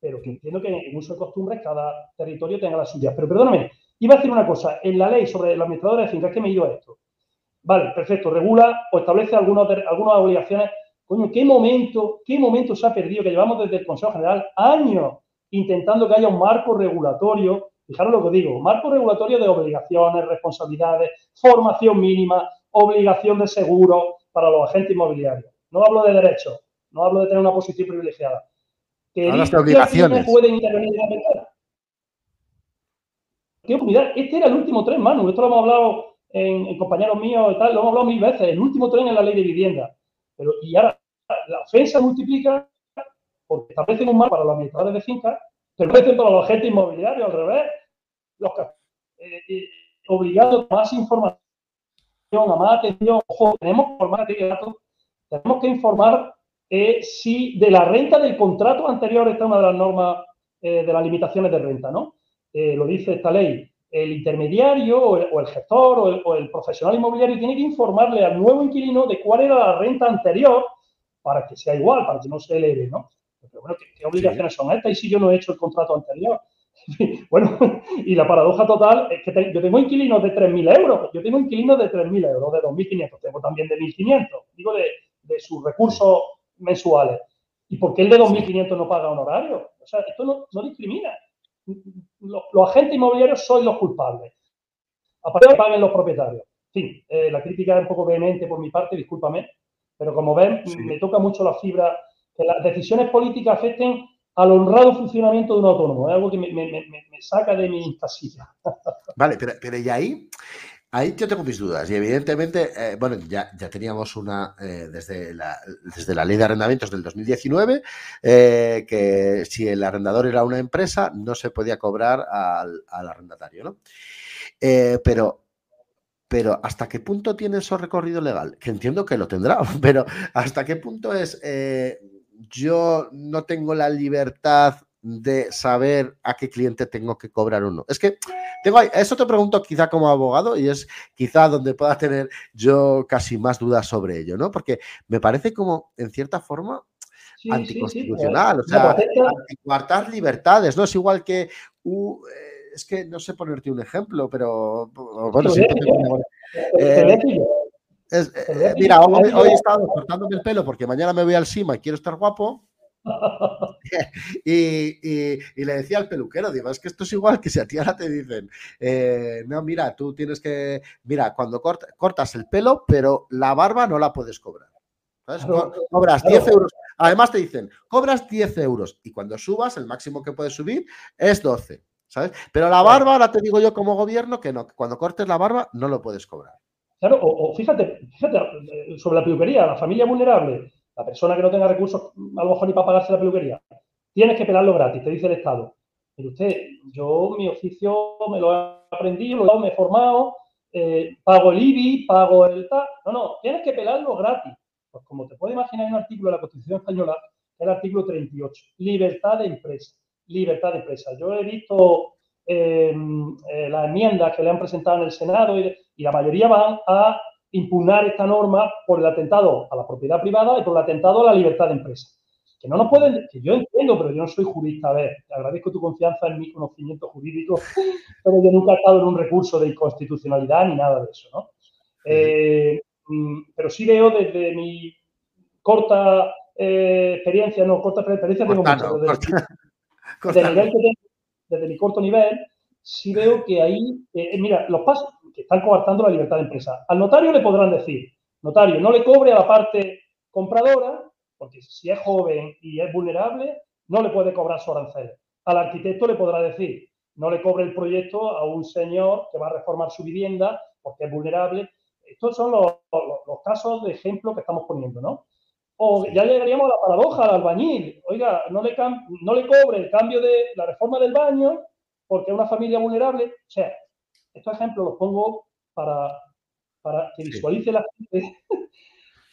Pero que entiendo que en uso de costumbres cada territorio tenga las suyas. Pero perdóname, iba a decir una cosa. En la ley sobre la administradora de fincas, que me a esto. Vale, perfecto, regula o establece algunas, algunas obligaciones. Coño, ¿qué momento, ¿qué momento se ha perdido? Que llevamos desde el Consejo General años intentando que haya un marco regulatorio, fijaros lo que digo, marco regulatorio de obligaciones, responsabilidades, formación mínima, obligación de seguro para los agentes inmobiliarios. No hablo de derecho, no hablo de tener una posición privilegiada. Que obligaciones. pueden intervenir en la Este era el último tren, Manu. Esto lo hemos hablado en, compañeros míos y tal, lo hemos hablado mil veces. El último tren es la ley de vivienda. Pero, y ahora la ofensa multiplica porque establecen un mal para los administradores de fincas, pero establecen para los agentes inmobiliarios al revés. Los eh, eh, a más información, a más atención. Ojo, tenemos que formar tenemos que informar eh, si de la renta del contrato anterior está una de las normas eh, de las limitaciones de renta, ¿no? Eh, lo dice esta ley. El intermediario o el, gestor o el, profesional inmobiliario tiene que informarle al nuevo inquilino de cuál era la renta anterior para que sea igual, para que no se eleve, ¿no? Pero bueno, ¿qué, obligaciones son estas? Y si yo no he hecho el contrato anterior. [laughs] bueno, [laughs] y la paradoja total es que yo tengo inquilinos de 3.000 euros, yo tengo inquilinos de 3.000 euros, de 2.500, tengo también de 1.500. Digo, de, de sus recursos mensuales. ¿Y por qué el de 2.500 no paga honorario? O sea, esto no, discrimina. Los, agentes inmobiliarios son los culpables. Aparte de que paguen los propietarios. En fin, eh, la crítica es un poco vehemente por mi parte, discúlpame, pero como ven, me toca mucho la fibra que las decisiones políticas afecten al honrado funcionamiento de un autónomo. Es algo que me, saca de mi casilla. Vale, pero, pero y ahí, ahí yo tengo mis dudas. Y evidentemente, eh, bueno, ya, ya teníamos una, eh, desde, la, desde la ley de arrendamientos del 2019, eh, que si el arrendador era una empresa, no se podía cobrar al, al arrendatario, ¿no? pero pero ¿hasta qué punto tiene eso recorrido legal? Que entiendo que lo tendrá, [laughs] pero ¿hasta qué punto es eh, yo no tengo la libertad de saber a qué cliente tengo que cobrar uno? Es que tengo eso te pregunto quizá como abogado y es quizá donde pueda tener yo casi más dudas sobre ello, ¿no? Porque me parece como, en cierta forma, anticonstitucional, o sea, anticuartar libertades, ¿no? Es igual que... Uh, es que no sé ponerte un ejemplo, pero bueno, sí. mira, hoy, he estado cortándome el pelo porque mañana me voy al SIMA y quiero estar guapo. [laughs] y, le decía al peluquero, digo, es que esto es igual que si a ti ahora te dicen, eh, no, mira, tú tienes que, mira, cuando cortas el pelo, pero la barba no la puedes cobrar. Cobras 10 euros. Además te dicen, cobras 10 euros y cuando subas, el máximo que puedes subir es 12. ¿sabes? Pero la barba, ahora te digo yo como gobierno que no, cuando cortes la barba no lo puedes cobrar. Claro, o, fíjate, fíjate, eh, sobre la peluquería, la familia vulnerable, la persona que no tenga recursos a lo mejor ni para pagarse la peluquería, tienes que pelarlo gratis, te dice el Estado. Pero usted, yo mi oficio me lo he aprendido, me he formado, eh, pago el IBI, pago el tal. No, no, tienes que pelarlo gratis. Pues como te puede imaginar, hay un artículo de la Constitución Española, el artículo 38, libertad de empresa libertad de empresa. Yo he visto em, eh, las enmiendas que le han presentado en el Senado y, la mayoría van a impugnar esta norma por el atentado a la propiedad privada y por el atentado a la libertad de empresa. Que no nos pueden, que yo entiendo, pero yo no soy jurista. A ver, te agradezco tu confianza en mi conocimiento jurídico, [laughs] pero yo nunca he estado en un recurso de inconstitucionalidad ni nada de eso, ¿no? Eh, mm, pero sí veo desde mi corta eh, experiencia, no, corta experiencia, tengo mucho, desde, mi corto nivel, sí veo que ahí, eh, eh, mira, los pasos que están coartando la libertad de empresa. Al notario le podrán decir, notario, no le cobre a la parte compradora, porque si es joven y es vulnerable, no le puede cobrar su arancel. Al arquitecto le podrá decir, no le cobre el proyecto a un señor que va a reformar su vivienda porque es vulnerable. Estos son los, los casos de ejemplo que estamos poniendo, ¿no? O ya llegaríamos a la paradoja al albañil. Oiga, no le, no le cobre el cambio de la reforma del baño porque una familia vulnerable. O sea, estos ejemplos los pongo para, para que visualice la gente [laughs]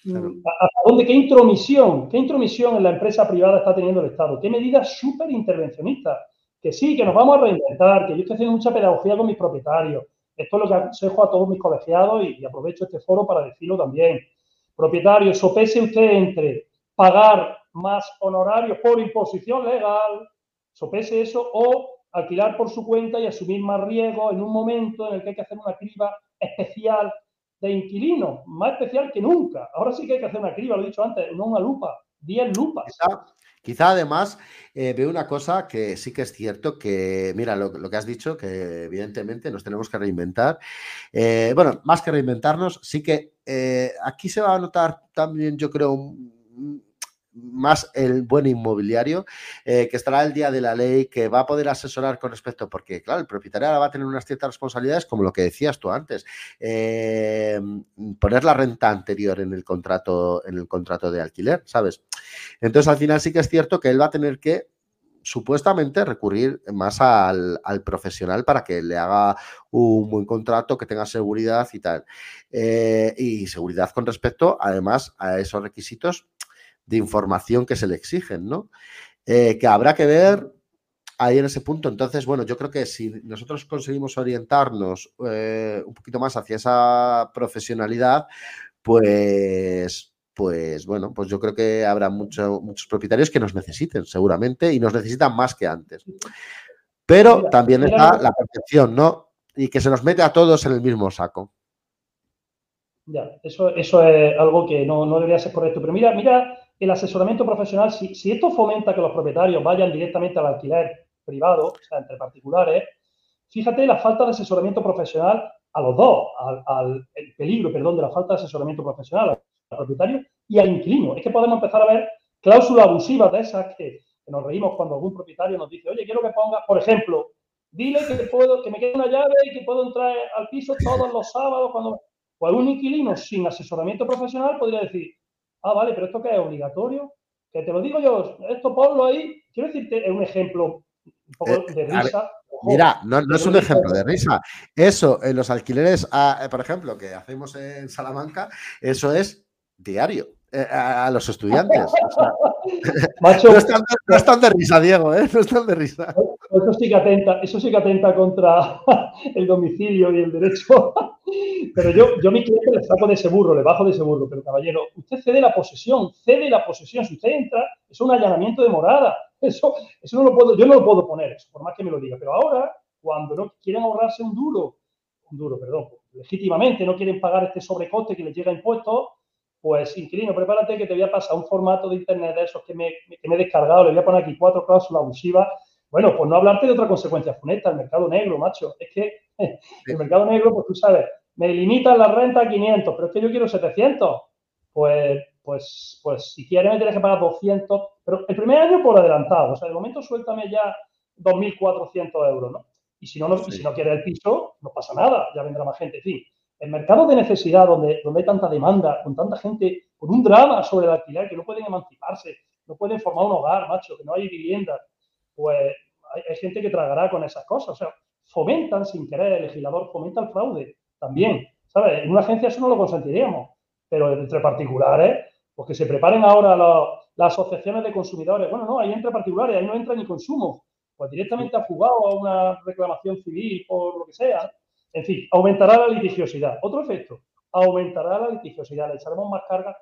¿A, dónde, qué intromisión, qué intromisión en la empresa privada está teniendo el Estado, qué medidas súper intervencionistas. Que sí, que nos vamos a reinventar, que yo estoy haciendo mucha pedagogía con mis propietarios. Esto es lo que aconsejo a todos mis colegiados y aprovecho este foro para decirlo también propietario, sopese usted entre pagar más honorarios por imposición legal, sopese eso, o alquilar por su cuenta y asumir más riesgo en un momento en el que hay que hacer una criba especial de inquilino, más especial que nunca. Ahora sí que hay que hacer una criba, lo he dicho antes, no una lupa, 10 lupas. Quizá, además eh, veo una cosa que sí que es cierto, que mira lo, que has dicho, que evidentemente nos tenemos que reinventar. Eh, bueno, más que reinventarnos, sí que eh, aquí se va a notar también, yo creo, más el buen inmobiliario, eh, que estará el día de la ley, que va a poder asesorar con respecto, porque claro, el propietario va a tener unas ciertas responsabilidades, como lo que decías tú antes, eh, poner la renta anterior en el contrato, en el contrato de alquiler, ¿sabes? Entonces, al final sí que es cierto que él va a tener que supuestamente recurrir más al, profesional para que le haga un buen contrato, que tenga seguridad y tal. Eh, y seguridad con respecto, además, a esos requisitos de información que se le exigen, ¿no? Eh, que habrá que ver ahí en ese punto. Entonces, bueno, yo creo que si nosotros conseguimos orientarnos eh, un poquito más hacia esa profesionalidad, pues pues bueno, pues yo creo que habrá muchos propietarios que nos necesiten, seguramente, y nos necesitan más que antes. Pero también está la percepción, ¿no? Y que se nos mete a todos en el mismo saco. Ya, eso, eso es algo que no, debería ser correcto. Pero mira, mira el asesoramiento profesional, si, esto fomenta que los propietarios vayan directamente al alquiler privado, o sea, entre particulares, fíjate la falta de asesoramiento profesional a los dos, al, el peligro, perdón, de la falta de asesoramiento profesional propietario y al inquilino. Es que podemos empezar a ver cláusulas abusivas de esas que, nos reímos cuando algún propietario nos dice, oye, quiero que ponga, por ejemplo, dile que puedo, que me quede una llave y que puedo entrar al piso todos los sábados cuando. Pues un inquilino sin asesoramiento profesional podría decir, ah, vale, pero esto que es obligatorio, que te lo digo yo, esto ponlo ahí. Quiero decirte, es un ejemplo un poco Eh, de risa. Mira, no, no es un ejemplo de risa. Eso, en los alquileres, ah, eh, por ejemplo, que hacemos en Salamanca, eso es diario a, a los estudiantes. [laughs] Macho, no, están, de- no están de risa, Diego, ¿eh? No están de risa. Eso sí que atenta, eso sí que atenta contra [laughs] el domicilio y el derecho. [laughs] Pero yo, yo a mi cliente le saco de ese burro, le bajo de ese burro. Pero caballero, usted cede la posesión, cede la posesión. Si usted entra, es un allanamiento de morada. Eso, eso no lo puedo, yo no lo puedo poner, eso, por más que me lo diga. Pero ahora, cuando no quieren ahorrarse un duro, un duro, perdón, legítimamente no quieren pagar este sobrecoste que les llega a impuestos, pues inquilino, prepárate que te voy a pasar un formato de internet de esos que me, que me he descargado, le voy a poner aquí cuatro cláusulas abusivas bueno, pues no hablarte de otra consecuencia funesta, el mercado negro, macho. Es que [laughs] el mercado negro, pues tú sabes, me limitan la renta a 500, pero es que yo quiero 700. Pues, pues, pues si quieres me tienes que pagar 200, pero el primer año por adelantado. O sea, de momento suéltame ya 2.400 euros, ¿no? Y si no, si no quieres el piso, no pasa nada, ya vendrá más gente. En fin, el mercado de necesidad, donde, donde hay tanta demanda, con tanta gente, con un drama sobre el alquiler, que no pueden emanciparse, no pueden formar un hogar, macho, que no hay vivienda, pues hay, gente que tragará con esas cosas. O sea, fomentan sin querer, el legislador fomenta el fraude también. ¿Sabes? En una agencia eso no lo consentiríamos, pero entre particulares, pues que se preparen ahora las asociaciones de consumidores. Bueno, no, ahí entra particulares, ahí no entra ni consumo. Pues directamente ha fugado a una reclamación civil por lo que sea. En fin, aumentará la litigiosidad. Otro efecto, aumentará la litigiosidad, le echaremos más carga.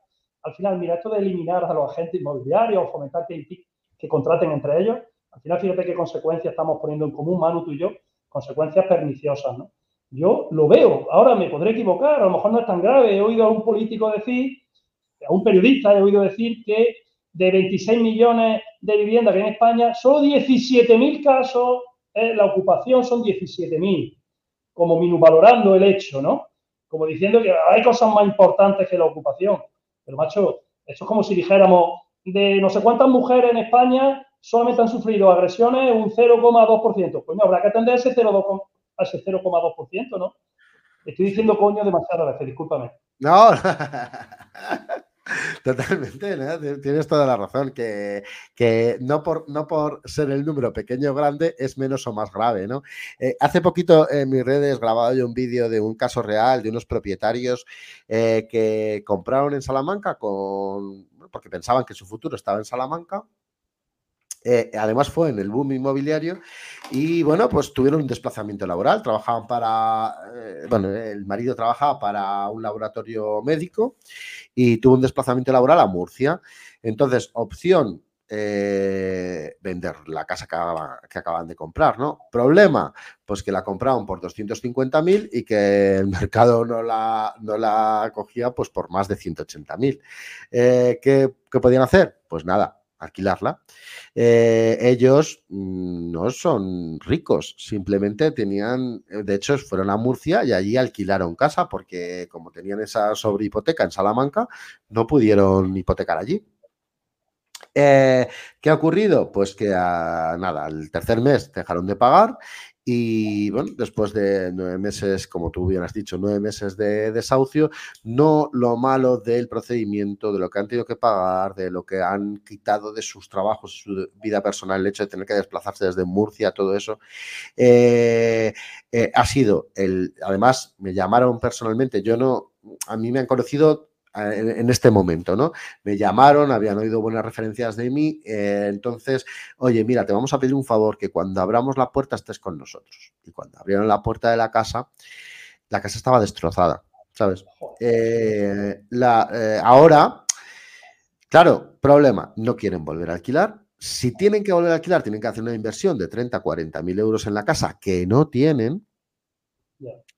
Al final, mira, esto de eliminar a los agentes inmobiliarios o fomentar que, que contraten entre ellos, al final, fíjate qué consecuencias estamos poniendo en común, Manu, tú y yo, consecuencias perniciosas, ¿no? Yo lo veo, ahora me podré equivocar, a lo mejor no es tan grave. He oído a un político decir, a un periodista he oído decir que de 26 millones de viviendas que hay en España, solo 17.000 casos, la ocupación son 17.000, como minusvalorando el hecho, ¿no? Como diciendo que hay cosas más importantes que la ocupación. Pero, macho, esto es como si dijéramos, de no sé cuántas mujeres en España solamente han sufrido agresiones un 0,2%. Pues no, habrá que atender ese 0,2%, a ese 0,2%, ¿no? Estoy diciendo coño demasiado veces, discúlpame. No, [laughs] [laughs] totalmente, tienes toda la razón, que, que, no, por, no por ser el número pequeño o grande es menos o más grave, ¿no? Eh, hace poquito en mis redes grabado yo un vídeo de un caso real de unos propietarios eh, que compraron en Salamanca con, porque pensaban que su futuro estaba en Salamanca eh, además fue en el boom inmobiliario y bueno, pues tuvieron un desplazamiento laboral, trabajaban para, eh, bueno, el marido trabajaba para un laboratorio médico y tuvo un desplazamiento laboral a Murcia. Entonces, opción, eh, vender la casa que, acaba, acaban de comprar, ¿no? Problema, pues que la compraron por 250.000 y que el [laughs] mercado no la, no la cogía pues por más de 180.000. ¿qué, ¿Qué podían hacer? Pues nada, alquilarla. Eh, ellos mm, no son ricos, simplemente tenían, de hecho, fueron a Murcia y allí alquilaron casa porque como tenían esa sobrehipoteca en Salamanca, no pudieron hipotecar allí. Eh, ¿Qué ha ocurrido? Pues que nada, al tercer mes dejaron de pagar y bueno, después de nueve meses, como tú bien has dicho, nueve meses de desahucio, no lo malo del procedimiento, de lo que han tenido que pagar, de lo que han quitado de sus trabajos, su vida personal, el hecho de tener que desplazarse desde Murcia, todo eso, eh, eh, ha sido el. Además, me llamaron personalmente, yo no, a mí me han conocido en, este momento, ¿no? Me llamaron, habían oído buenas referencias de mí, eh, entonces, oye, mira, te vamos a pedir un favor, que cuando abramos la puerta estés con nosotros. Y cuando abrieron la puerta de la casa, la casa estaba destrozada, ¿sabes? Eh, la, eh, ahora, claro, problema, no quieren volver a alquilar. Si tienen que volver a alquilar, tienen que hacer una inversión de 30, 40 mil euros en la casa que no tienen.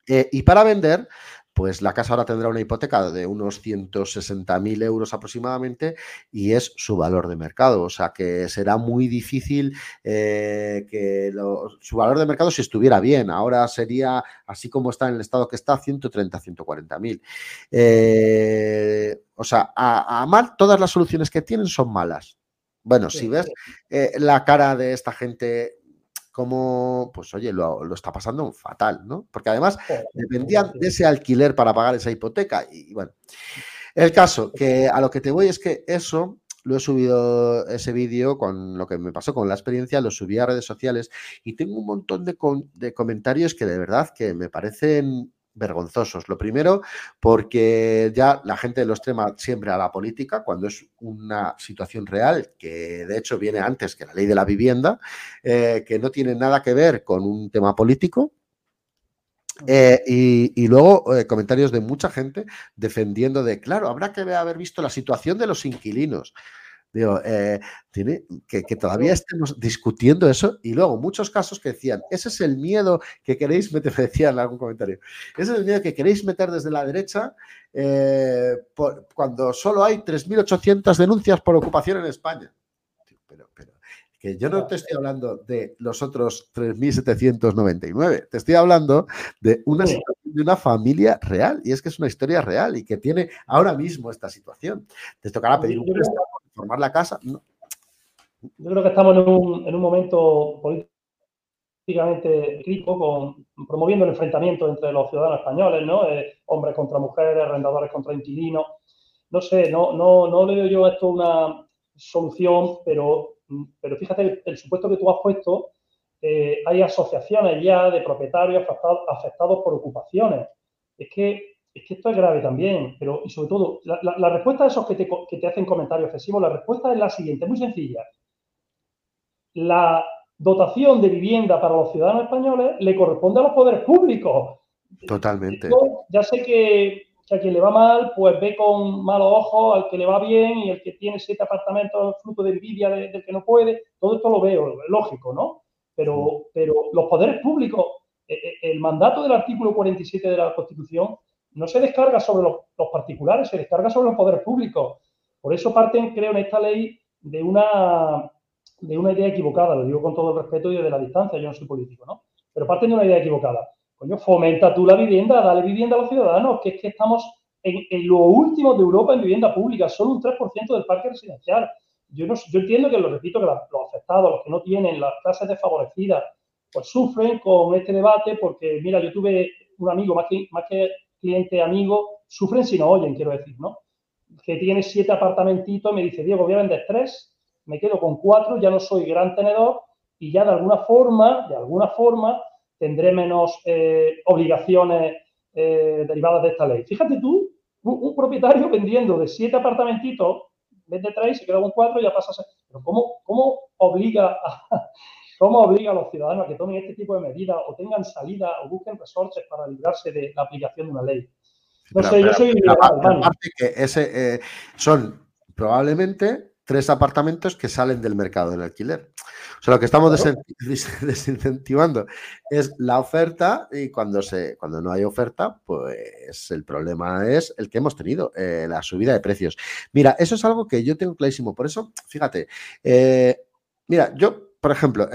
Y para vender, pues la casa ahora tendrá una hipoteca de unos 160.000 euros aproximadamente y es su valor de mercado. O sea que será muy difícil eh, que lo, su valor de mercado si estuviera bien. Ahora sería, así como está en el estado que está, 130, 140.000. Eh, o sea, a, a mal todas las soluciones que tienen son malas. Bueno, sí, si ves eh, la cara de esta gente cómo, pues oye, lo, está pasando fatal, ¿no? Porque además dependían de ese alquiler para pagar esa hipoteca. Y, bueno, el caso, que a lo que te voy es que eso lo he subido ese vídeo con lo que me pasó con la experiencia, lo subí a redes sociales y tengo un montón de, de comentarios que de verdad que me parecen vergonzosos. Lo primero, porque ya la gente lo extrema siempre a la política cuando es una situación real, que de hecho viene antes que la ley de la vivienda, eh, que no tiene nada que ver con un tema político. Eh, y, luego eh, comentarios de mucha gente defendiendo de, claro, habrá que haber visto la situación de los inquilinos. Digo, eh, tiene, que, todavía estemos discutiendo eso y luego muchos casos que decían, ese es el miedo que queréis meter, [laughs] decía en algún comentario, ese es el miedo que queréis meter desde la derecha eh, cuando solo hay 3.800 denuncias por ocupación en España. Pero, pero, que yo no te estoy hablando de los otros 3.799, te estoy hablando de una situación de una familia real y es que es una historia real y que tiene ahora mismo esta situación. Te tocará pedir un préstamo formar la casa. Yo creo que estamos en un, en un momento políticamente crítico, con, promoviendo el enfrentamiento entre los ciudadanos españoles, ¿no? Eh, hombres contra mujeres, arrendadores contra inquilinos. No sé, no, no, no le veo yo esto una solución, pero, pero fíjate, el, supuesto que tú has puesto, eh, hay asociaciones ya de propietarios afectados por ocupaciones. Es que es que esto es grave también, pero y sobre todo, la, respuesta a esos que te, hacen comentarios excesivos, la respuesta es la siguiente, muy sencilla. La dotación de vivienda para los ciudadanos españoles le corresponde a los poderes públicos. Totalmente. ya sé que, a quien le va mal, pues ve con malos ojos, al que le va bien y el que tiene siete apartamentos fruto de envidia del que no puede, todo esto lo veo, lógico, ¿no? Pero, pero los poderes públicos, eh, eh, el mandato del artículo 47 de la Constitución no se descarga sobre los, particulares, se descarga sobre los poderes públicos. Por eso parten, creo, en esta ley de una, de una idea equivocada, lo digo con todo el respeto y desde la distancia, yo no soy político, ¿no? Pero parten de una idea equivocada. Coño, fomenta tú la vivienda, dale vivienda a los ciudadanos, que es que estamos en, lo último de Europa en vivienda pública, solo un 3% del parque residencial. Yo, no, yo entiendo que, lo repito, que los afectados, los que no tienen las clases desfavorecidas, pues sufren con este debate porque, mira, yo tuve un amigo, más que, más que cliente, amigo, sufren si no oyen, quiero decir, ¿no? Que tiene siete apartamentitos, me dice, Diego, voy a vender tres, me quedo con cuatro, ya no soy gran tenedor y ya de alguna forma, de alguna forma, tendré menos eh, obligaciones eh, derivadas de esta ley. Fíjate tú, un, propietario vendiendo de siete apartamentitos, vende tres, se queda con cuatro ya pasa a ser... Pero ¿cómo, cómo obliga a, ¿Cómo obliga a los ciudadanos a que tomen este tipo de medidas o tengan salida o busquen resortes para librarse de la aplicación de una ley? No sé, yo soy aparte que ese, eh, son probablemente tres apartamentos que salen del mercado del alquiler. O sea, lo que estamos [laughs] desincentivando es la oferta y cuando, se, cuando no hay oferta, pues el problema es el que hemos tenido, eh, la subida de precios. Mira, eso es algo que yo tengo clarísimo. Por eso, fíjate, eh, mira, yo por ejemplo,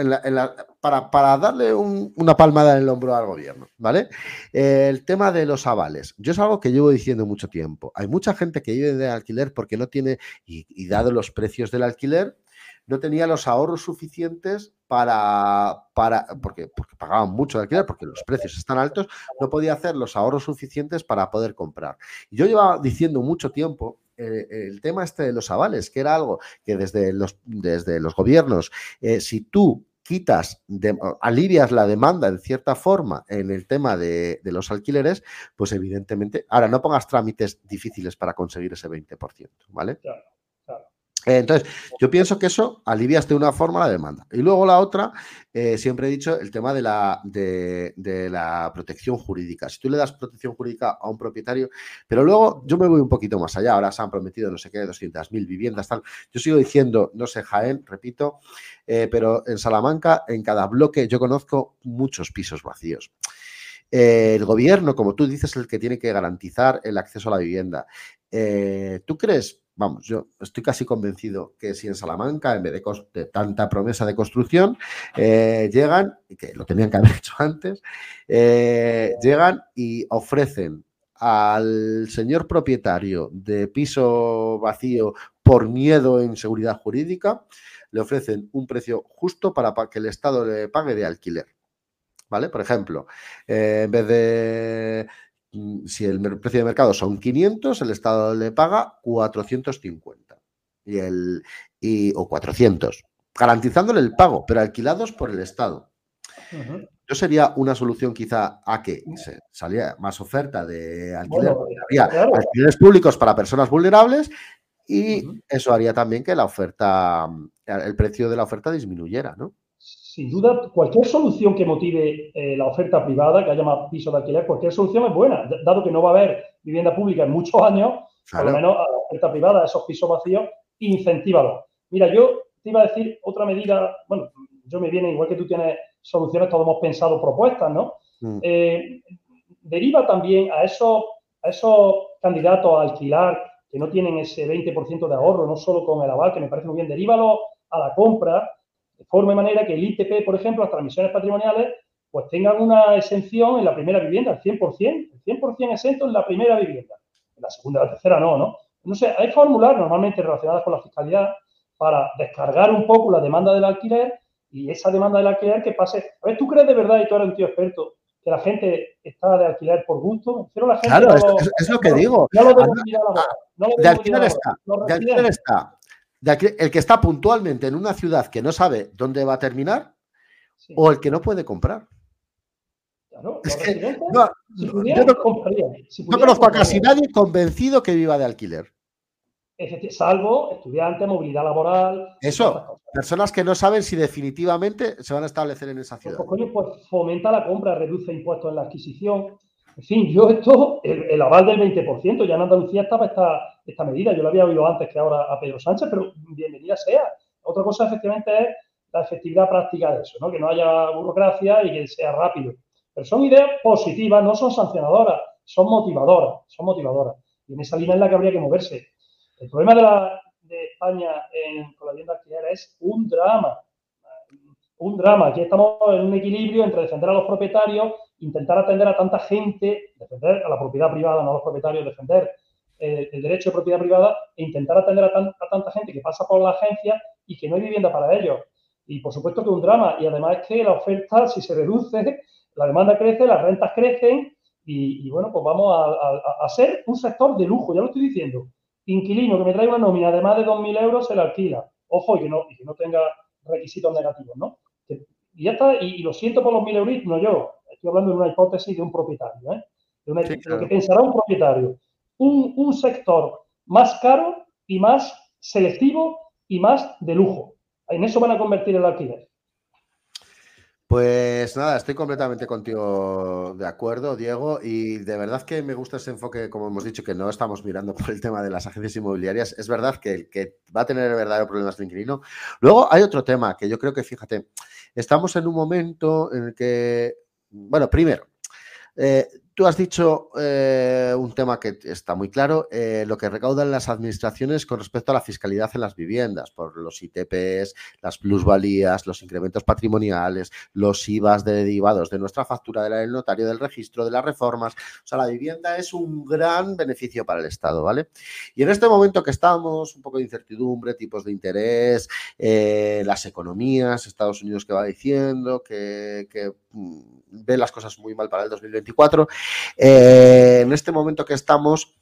para, darle una palmada en el hombro al gobierno, ¿vale? el tema de los avales. Yo es algo que llevo diciendo mucho tiempo. Hay mucha gente que vive de alquiler porque no tiene, y, dado los precios del alquiler, no tenía los ahorros suficientes para, para porque, porque pagaban mucho de alquiler, porque los precios están altos, no podía hacer los ahorros suficientes para poder comprar. Yo llevaba diciendo mucho tiempo eh, el tema este de los avales, que era algo que desde los, desde los gobiernos, eh, si tú quitas, alivias la demanda en cierta forma en el tema de, los alquileres, pues evidentemente, ahora no pongas trámites difíciles para conseguir ese 20%, ¿vale? Eh, entonces, yo pienso que eso alivias de una forma la demanda. Y luego la otra, eh, siempre he dicho, el tema de la, de, la protección jurídica. Si tú le das protección jurídica a un propietario, pero luego yo me voy un poquito más allá. Ahora se han prometido no sé qué, 200.000 viviendas, tal. Yo sigo diciendo, no sé, Jaén, repito, eh, pero en Salamanca, en cada bloque, yo conozco muchos pisos vacíos. el gobierno, como tú dices, es el que tiene que garantizar el acceso a la vivienda. ¿Tú crees vamos, yo estoy casi convencido que si en Salamanca, en vez de, tanta promesa de construcción, eh, llegan, que lo tenían que haber [laughs] hecho antes, eh, llegan y ofrecen al señor propietario de piso vacío por miedo en seguridad jurídica, le ofrecen un precio justo para que el Estado le pague de alquiler. ¿Vale? Por ejemplo, eh, en vez de si el precio de mercado son 500, el Estado le paga 450 y el, y, o 400, garantizándole el pago, pero alquilados por el Estado. Yo sería una solución quizá a que se salía más oferta de alquiler, alquileres públicos para personas vulnerables y eso haría también que la oferta, el precio de la oferta disminuyera, ¿no? Sin duda, cualquier solución que motive eh, la oferta privada, que haya más pisos de alquiler, cualquier solución es buena, dado que no va a haber vivienda pública en muchos años, por lo menos a la oferta privada, a esos pisos vacíos, incentívalo. Mira, yo te iba a decir otra medida, bueno, yo me viene, igual que tú tienes soluciones, todos hemos pensado propuestas, ¿no? Mm. Eh, deriva también a esos, a esos candidatos a alquilar que no tienen ese 20% de ahorro, no solo con el aval, que me parece muy bien, derívalo a la compra, de forma y manera que el ITP, por ejemplo, las transmisiones patrimoniales, pues tengan una exención en la primera vivienda, el 100%, el 100% exento en la primera vivienda. En la segunda la tercera no, ¿no? No sé, hay fórmulas normalmente relacionadas con la fiscalidad para descargar un poco la demanda del alquiler y esa demanda del alquiler que pase. A ver, ¿tú crees de verdad, y tú eres un tío experto, que la gente está de alquiler por gusto? Pero la gente claro, es, lo que digo. No lo de alquiler está. De alquiler está. El que está puntualmente en una ciudad que no sabe dónde va a terminar o el que no puede comprar. Claro, es que, no, yo no, conozco a casi nadie convencido que viva de alquiler salvo estudiantes, movilidad laboral. Eso, personas que no saben si definitivamente se van a establecer en esa pues, ciudad. Pues, pues, fomenta la compra, reduce impuestos en la adquisición. En fin, yo esto, el, aval del 20%, ya en Andalucía estaba esta, esta medida, yo lo había oído antes que ahora a Pedro Sánchez, pero bienvenida sea. Otra cosa, efectivamente, es la efectividad práctica de eso, ¿no? que no haya burocracia y que sea rápido. Pero son ideas positivas, no son sancionadoras, son motivadoras, son motivadoras. Y en esa línea es la que habría que moverse. El problema de, la, España con la vivienda alquiler es un drama. Un drama. Aquí estamos en un equilibrio entre defender a los propietarios, intentar atender a tanta gente, defender a la propiedad privada, no a los propietarios, defender el, derecho de propiedad privada e intentar atender a, a, tanta gente que pasa por la agencia y que no hay vivienda para ellos. Y por supuesto que un drama. Y además es que la oferta, si se reduce, la demanda crece, las rentas crecen y, bueno, pues vamos a, a, ser un sector de lujo, ya lo estoy diciendo inquilino que me trae una nómina de más de 2.000 euros se la alquila. Ojo, y que no, y que no tenga requisitos negativos, ¿no? y ya está, y, lo siento por los 1.000 euros, no yo. Estoy hablando de una hipótesis de un propietario, ¿eh? De, una, lo que pensará un propietario. Un, sector más caro y más selectivo y más de lujo. En eso van a convertir el alquiler. Pues nada, estoy completamente contigo de acuerdo, Diego, y de verdad que me gusta ese enfoque, como hemos dicho, que no estamos mirando por el tema de las agencias inmobiliarias. Es verdad que el que va a tener verdadero problema es el inquilino. Luego hay otro tema que yo creo que, fíjate, estamos en un momento en el que, bueno, primero, eh, Tú has dicho eh, un tema que está muy claro, eh, lo que recaudan las administraciones con respecto a la fiscalidad en las viviendas, por los ITPs, las plusvalías, los incrementos patrimoniales, los IVAs derivados de nuestra factura del notario, del registro, de las reformas. O sea, la vivienda es un gran beneficio para el Estado, ¿vale? Y en este momento que estamos, un poco de incertidumbre, tipos de interés, eh, las economías, Estados Unidos que va diciendo que, que mm, ve las cosas muy mal para el 2024. Eh, en este momento que estamos,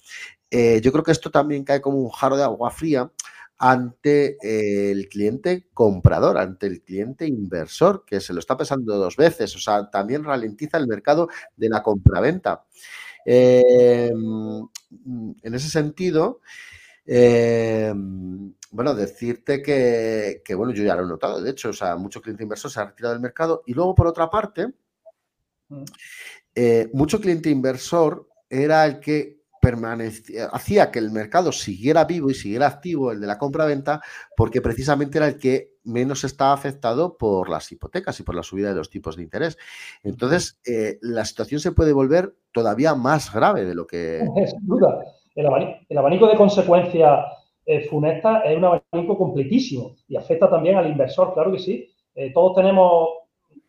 eh, yo creo que esto también cae como un jarro de agua fría ante el cliente comprador, ante el cliente inversor, que se lo está pesando dos veces, o sea, también ralentiza el mercado de la compraventa. Eh, en ese sentido, bueno, decirte que, que, bueno, yo ya lo he notado, de hecho, o sea, mucho cliente inversor se ha retirado del mercado y luego, por otra parte, mm. Eh, mucho cliente inversor era el que permanecía, hacía que el mercado siguiera vivo y siguiera activo, el de la compra-venta, porque precisamente era el que menos estaba afectado por las hipotecas y por la subida de los tipos de interés. Entonces, eh, la situación se puede volver todavía más grave de lo que... [laughs] Sin duda. El abanico, de consecuencias eh, funestas es un abanico completísimo y afecta también al inversor, claro que sí. todos tenemos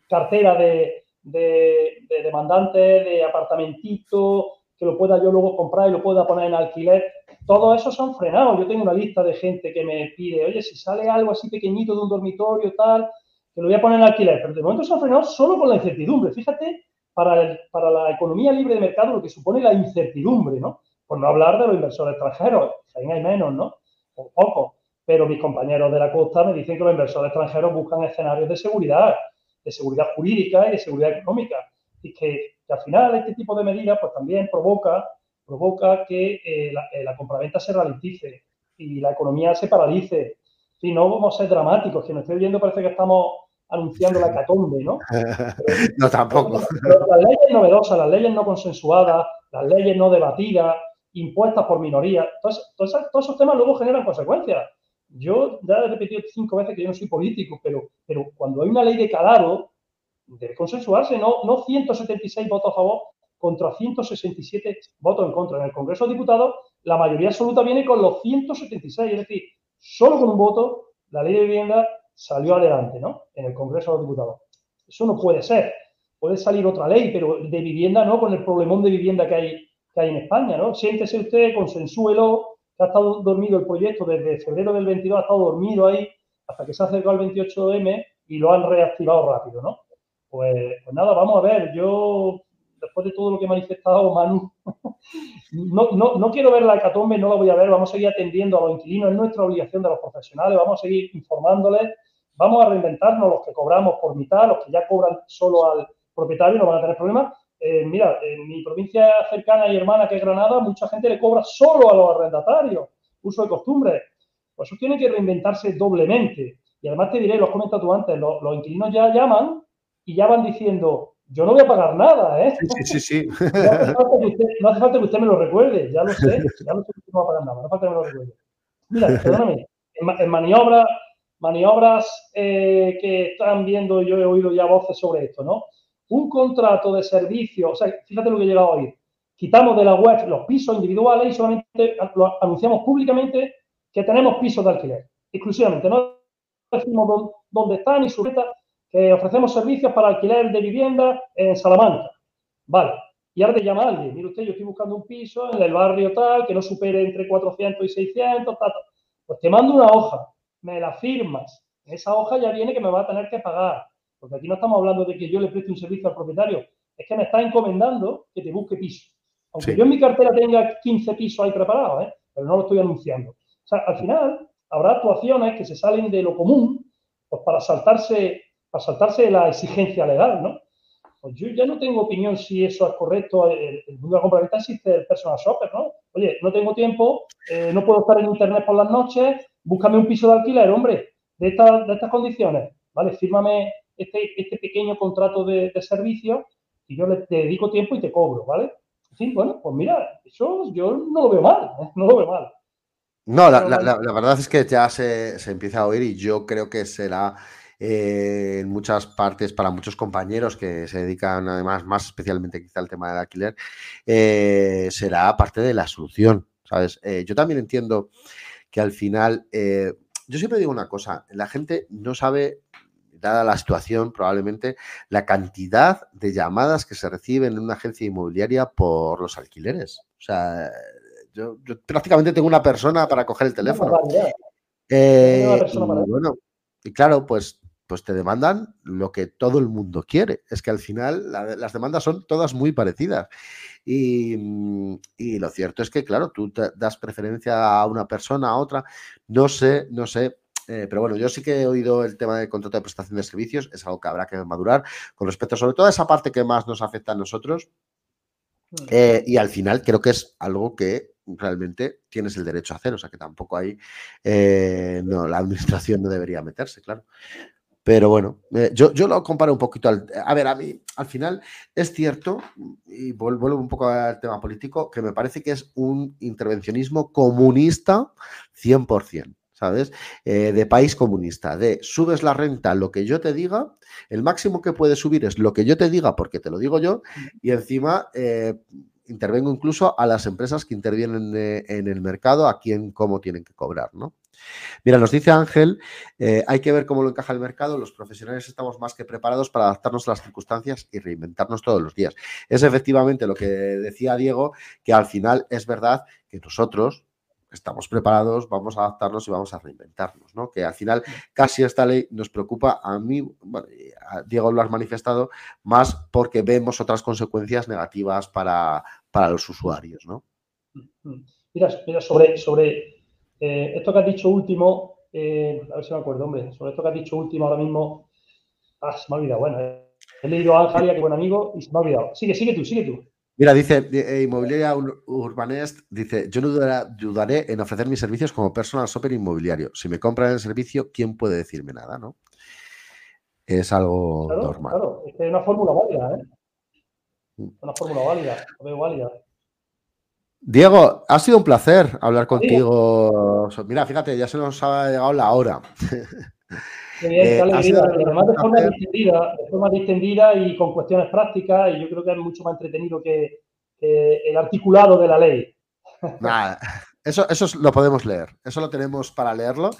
cartera de, de, de demandante, de apartamentito, que lo pueda yo luego comprar y lo pueda poner en alquiler. todos esos se han frenado. Yo tengo una lista de gente que me pide, oye, si sale algo así pequeñito de un dormitorio, tal, que lo voy a poner en alquiler. Pero de momento se han frenado solo con la incertidumbre. Fíjate, para, para la economía libre de mercado lo que supone la incertidumbre, ¿no? Por no hablar de los inversores extranjeros, ahí hay menos, ¿no? Un poco. Pero mis compañeros de la costa me dicen que los inversores extranjeros buscan escenarios de seguridad, de seguridad jurídica y de seguridad económica. Y que, al final este tipo de medidas pues también provoca, provoca que eh, la, eh, la compraventa se ralentice y la economía se paralice. Si no vamos a ser dramáticos, que nos estoy viendo parece que estamos anunciando la catombe, ¿no? [laughs] no, tampoco. las leyes novedosas, las leyes no consensuadas, las leyes no debatidas, impuestas por minorías, todos, todos, esos temas luego generan consecuencias. Yo ya he repetido cinco veces que yo no soy político, pero, pero cuando hay una ley de calado, debe consensuarse, no, no 176 votos a favor contra 167 votos en contra. En el Congreso de Diputados, la mayoría absoluta viene con los 176, es decir, solo con un voto, la ley de vivienda salió adelante, ¿no? En el Congreso de los Diputados. Eso no puede ser. Puede salir otra ley, pero de vivienda no, con el problemón de vivienda que hay, que hay en España, ¿no? Siéntese usted, consensúelo, ha estado dormido el proyecto desde febrero del 22, ha estado dormido ahí hasta que se ha acercado el 28M y lo han reactivado rápido, ¿no? Pues, pues nada, vamos a ver, yo después de todo lo que ha manifestado Manu, [laughs] no, no, no, quiero ver la hecatombe, no la voy a ver, vamos a seguir atendiendo a los inquilinos, es nuestra obligación de los profesionales, vamos a seguir informándoles vamos a reinventarnos los que cobramos por mitad, los que ya cobran solo al propietario no van a tener problemas. Eh, mira, en mi provincia cercana y hermana que es Granada, mucha gente le cobra solo a los arrendatarios, uso de costumbre. Pues eso tiene que reinventarse doblemente. Y además te diré, lo has comentado tú antes, los, los, inquilinos ya llaman y ya van diciendo, yo no voy a pagar nada, ¿eh? Sí, sí, sí. [laughs] No, hace usted, no, hace falta que usted me lo recuerde, ya lo sé, ya lo sé que no va a pagar nada, no hace falta que me lo recuerde. Mira, perdóname, en, en maniobra maniobras eh, que están viendo, yo he oído ya voces sobre esto, ¿no? Un contrato de servicio, o sea, fíjate lo que he llegado oír. Quitamos de la web los pisos individuales y solamente anunciamos públicamente que tenemos pisos de alquiler, exclusivamente. No decimos dónde están y sujeta que ofrecemos servicios para alquiler de vivienda en Salamanca. Vale. Y ahora te llama alguien, mire usted, yo estoy buscando un piso en el barrio tal, que no supere entre 400 y 600, tal. Pues te mando una hoja me la firmas. Esa hoja ya viene que me va a tener que pagar. Porque aquí no estamos hablando de que yo le preste un servicio al propietario. Es que me está encomendando que te busque piso. Aunque sí. yo en mi cartera tenga 15 pisos ahí preparados, ¿eh? pero no lo estoy anunciando. O sea, al final habrá actuaciones que se salen de lo común pues para saltarse, para saltarse la exigencia legal, ¿no? Pues yo ya no tengo opinión si eso es correcto. El, el mundo de la compraventa existe el personal shopper, ¿no? Oye, no tengo tiempo, eh, no puedo estar en internet por las noches, búscame un piso de alquiler, hombre, de, esta, de estas condiciones, ¿vale? Fírmame este, este pequeño contrato de, de, servicio y yo le te dedico tiempo y te cobro, ¿vale? Sí, bueno, pues mira, eso yo no lo veo mal, ¿eh? no lo veo mal. No, la, la, la, verdad es que ya se, se, empieza a oír y yo creo que será eh, en muchas partes para muchos compañeros que se dedican además más especialmente quizá al tema del alquiler, eh, será parte de la solución, ¿sabes? Eh, yo también entiendo que al final, yo siempre digo una cosa, la gente no sabe, dada la situación, probablemente la cantidad de llamadas que se reciben en una agencia inmobiliaria por los alquileres. O sea, yo, yo prácticamente tengo una persona para coger el teléfono. Eh, y, bueno, y claro, pues pues te demandan lo que todo el mundo quiere. Es que al final la, las demandas son todas muy parecidas. Y, y, lo cierto es que, claro, tú te das preferencia a una persona, a otra. No sé, no sé. Eh, pero bueno, yo sí que he oído el tema del contrato de prestación de servicios, es algo que habrá que madurar con respecto sobre todo a esa parte que más nos afecta a nosotros. Eh, y al final creo que es algo que realmente tienes el derecho a hacer, o sea que tampoco hay, eh, no, la administración no debería meterse, claro. Pero bueno, eh, yo, yo, lo comparo un poquito al... A ver, a mí, al final, es cierto, y vuelvo un poco al tema político, que me parece que es un intervencionismo comunista 100%. ¿Sabes? Eh, de país comunista, de subes la renta lo que yo te diga, el máximo que puedes subir es lo que yo te diga porque te lo digo yo, y encima eh, intervengo incluso a las empresas que intervienen eh, en el mercado, a quién, cómo tienen que cobrar, ¿no? Mira, nos dice Ángel, hay que ver cómo lo encaja el mercado, los profesionales estamos más que preparados para adaptarnos a las circunstancias y reinventarnos todos los días. Es efectivamente lo que decía Diego, que al final es verdad que nosotros, estamos preparados, vamos a adaptarnos y vamos a reinventarnos, ¿no? Que al final casi esta ley nos preocupa a mí, a Diego lo has manifestado, más porque vemos otras consecuencias negativas para, para los usuarios, ¿no? Mira, sobre, sobre eh, esto que has dicho último, eh, a ver si me acuerdo, hombre, sobre esto que has dicho último ahora mismo, ah, se me ha olvidado, bueno, eh, he leído a Anjalia, que buen amigo, y se me ha olvidado. Sigue, sigue tú, sigue tú. Mira, dice eh, Inmobiliaria Urbanest, dice, yo no dudaré en ofrecer mis servicios como personal shopper inmobiliario. Si me compran el servicio, ¿quién puede decirme nada, no? Es algo normal. Claro, es una fórmula válida, ¿eh? Mm. Una fórmula válida, lo veo válida. Diego, ha sido un placer hablar contigo. Mira, fíjate, ya se nos ha llegado la hora. [laughs] Eh, además de forma, distendida, de forma distendida y con cuestiones prácticas, y yo creo que es mucho más entretenido que, el articulado de la ley. [laughs] Nada, eso, eso lo podemos leer, eso lo tenemos para leerlo.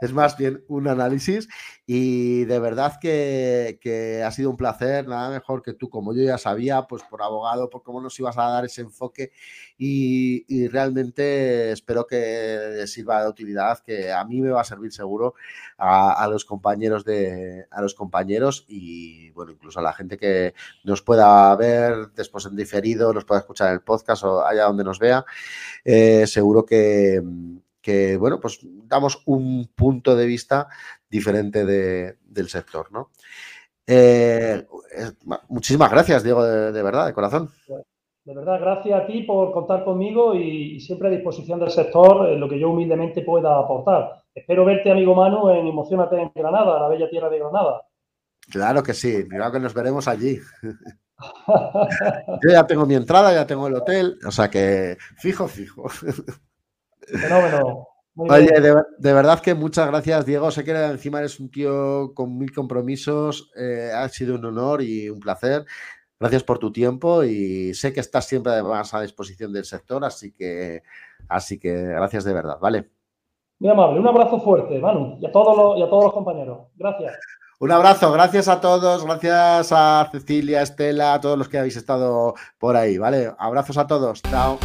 Es más bien un análisis y de verdad que, que, ha sido un placer, nada mejor que tú, como yo ya sabía, pues por abogado, por cómo nos ibas a dar ese enfoque y, realmente espero que sirva de utilidad, que a mí me va a servir seguro a, los compañeros de a los compañeros y bueno, incluso a la gente que nos pueda ver después en diferido, nos pueda escuchar en el podcast o allá donde nos vea, eh, seguro que, que, bueno, pues damos un punto de vista diferente del sector, ¿no? Eh, muchísimas gracias, Diego, de verdad, de corazón. De verdad, gracias a ti por contar conmigo y, siempre a disposición del sector en lo que yo humildemente pueda aportar. Espero verte, amigo Manu, en Emocionate en Granada, la bella tierra de Granada. Claro que sí, mira que nos veremos allí. [laughs] yo ya tengo mi entrada, ya tengo el hotel, o sea que fijo, fijo. Fenómeno. Oye, de, verdad que muchas gracias, Diego. Sé que encima eres un tío con mil compromisos. Eh, ha sido un honor y un placer. Gracias por tu tiempo y sé que estás siempre además a disposición del sector, así que, así que gracias de verdad, ¿vale? Muy amable, un abrazo fuerte, Manu, y a todos los, y a todos los compañeros. Gracias. Un abrazo, gracias a todos, gracias a Cecilia, Estela, a todos los que habéis estado por ahí, ¿vale? Abrazos a todos, chao.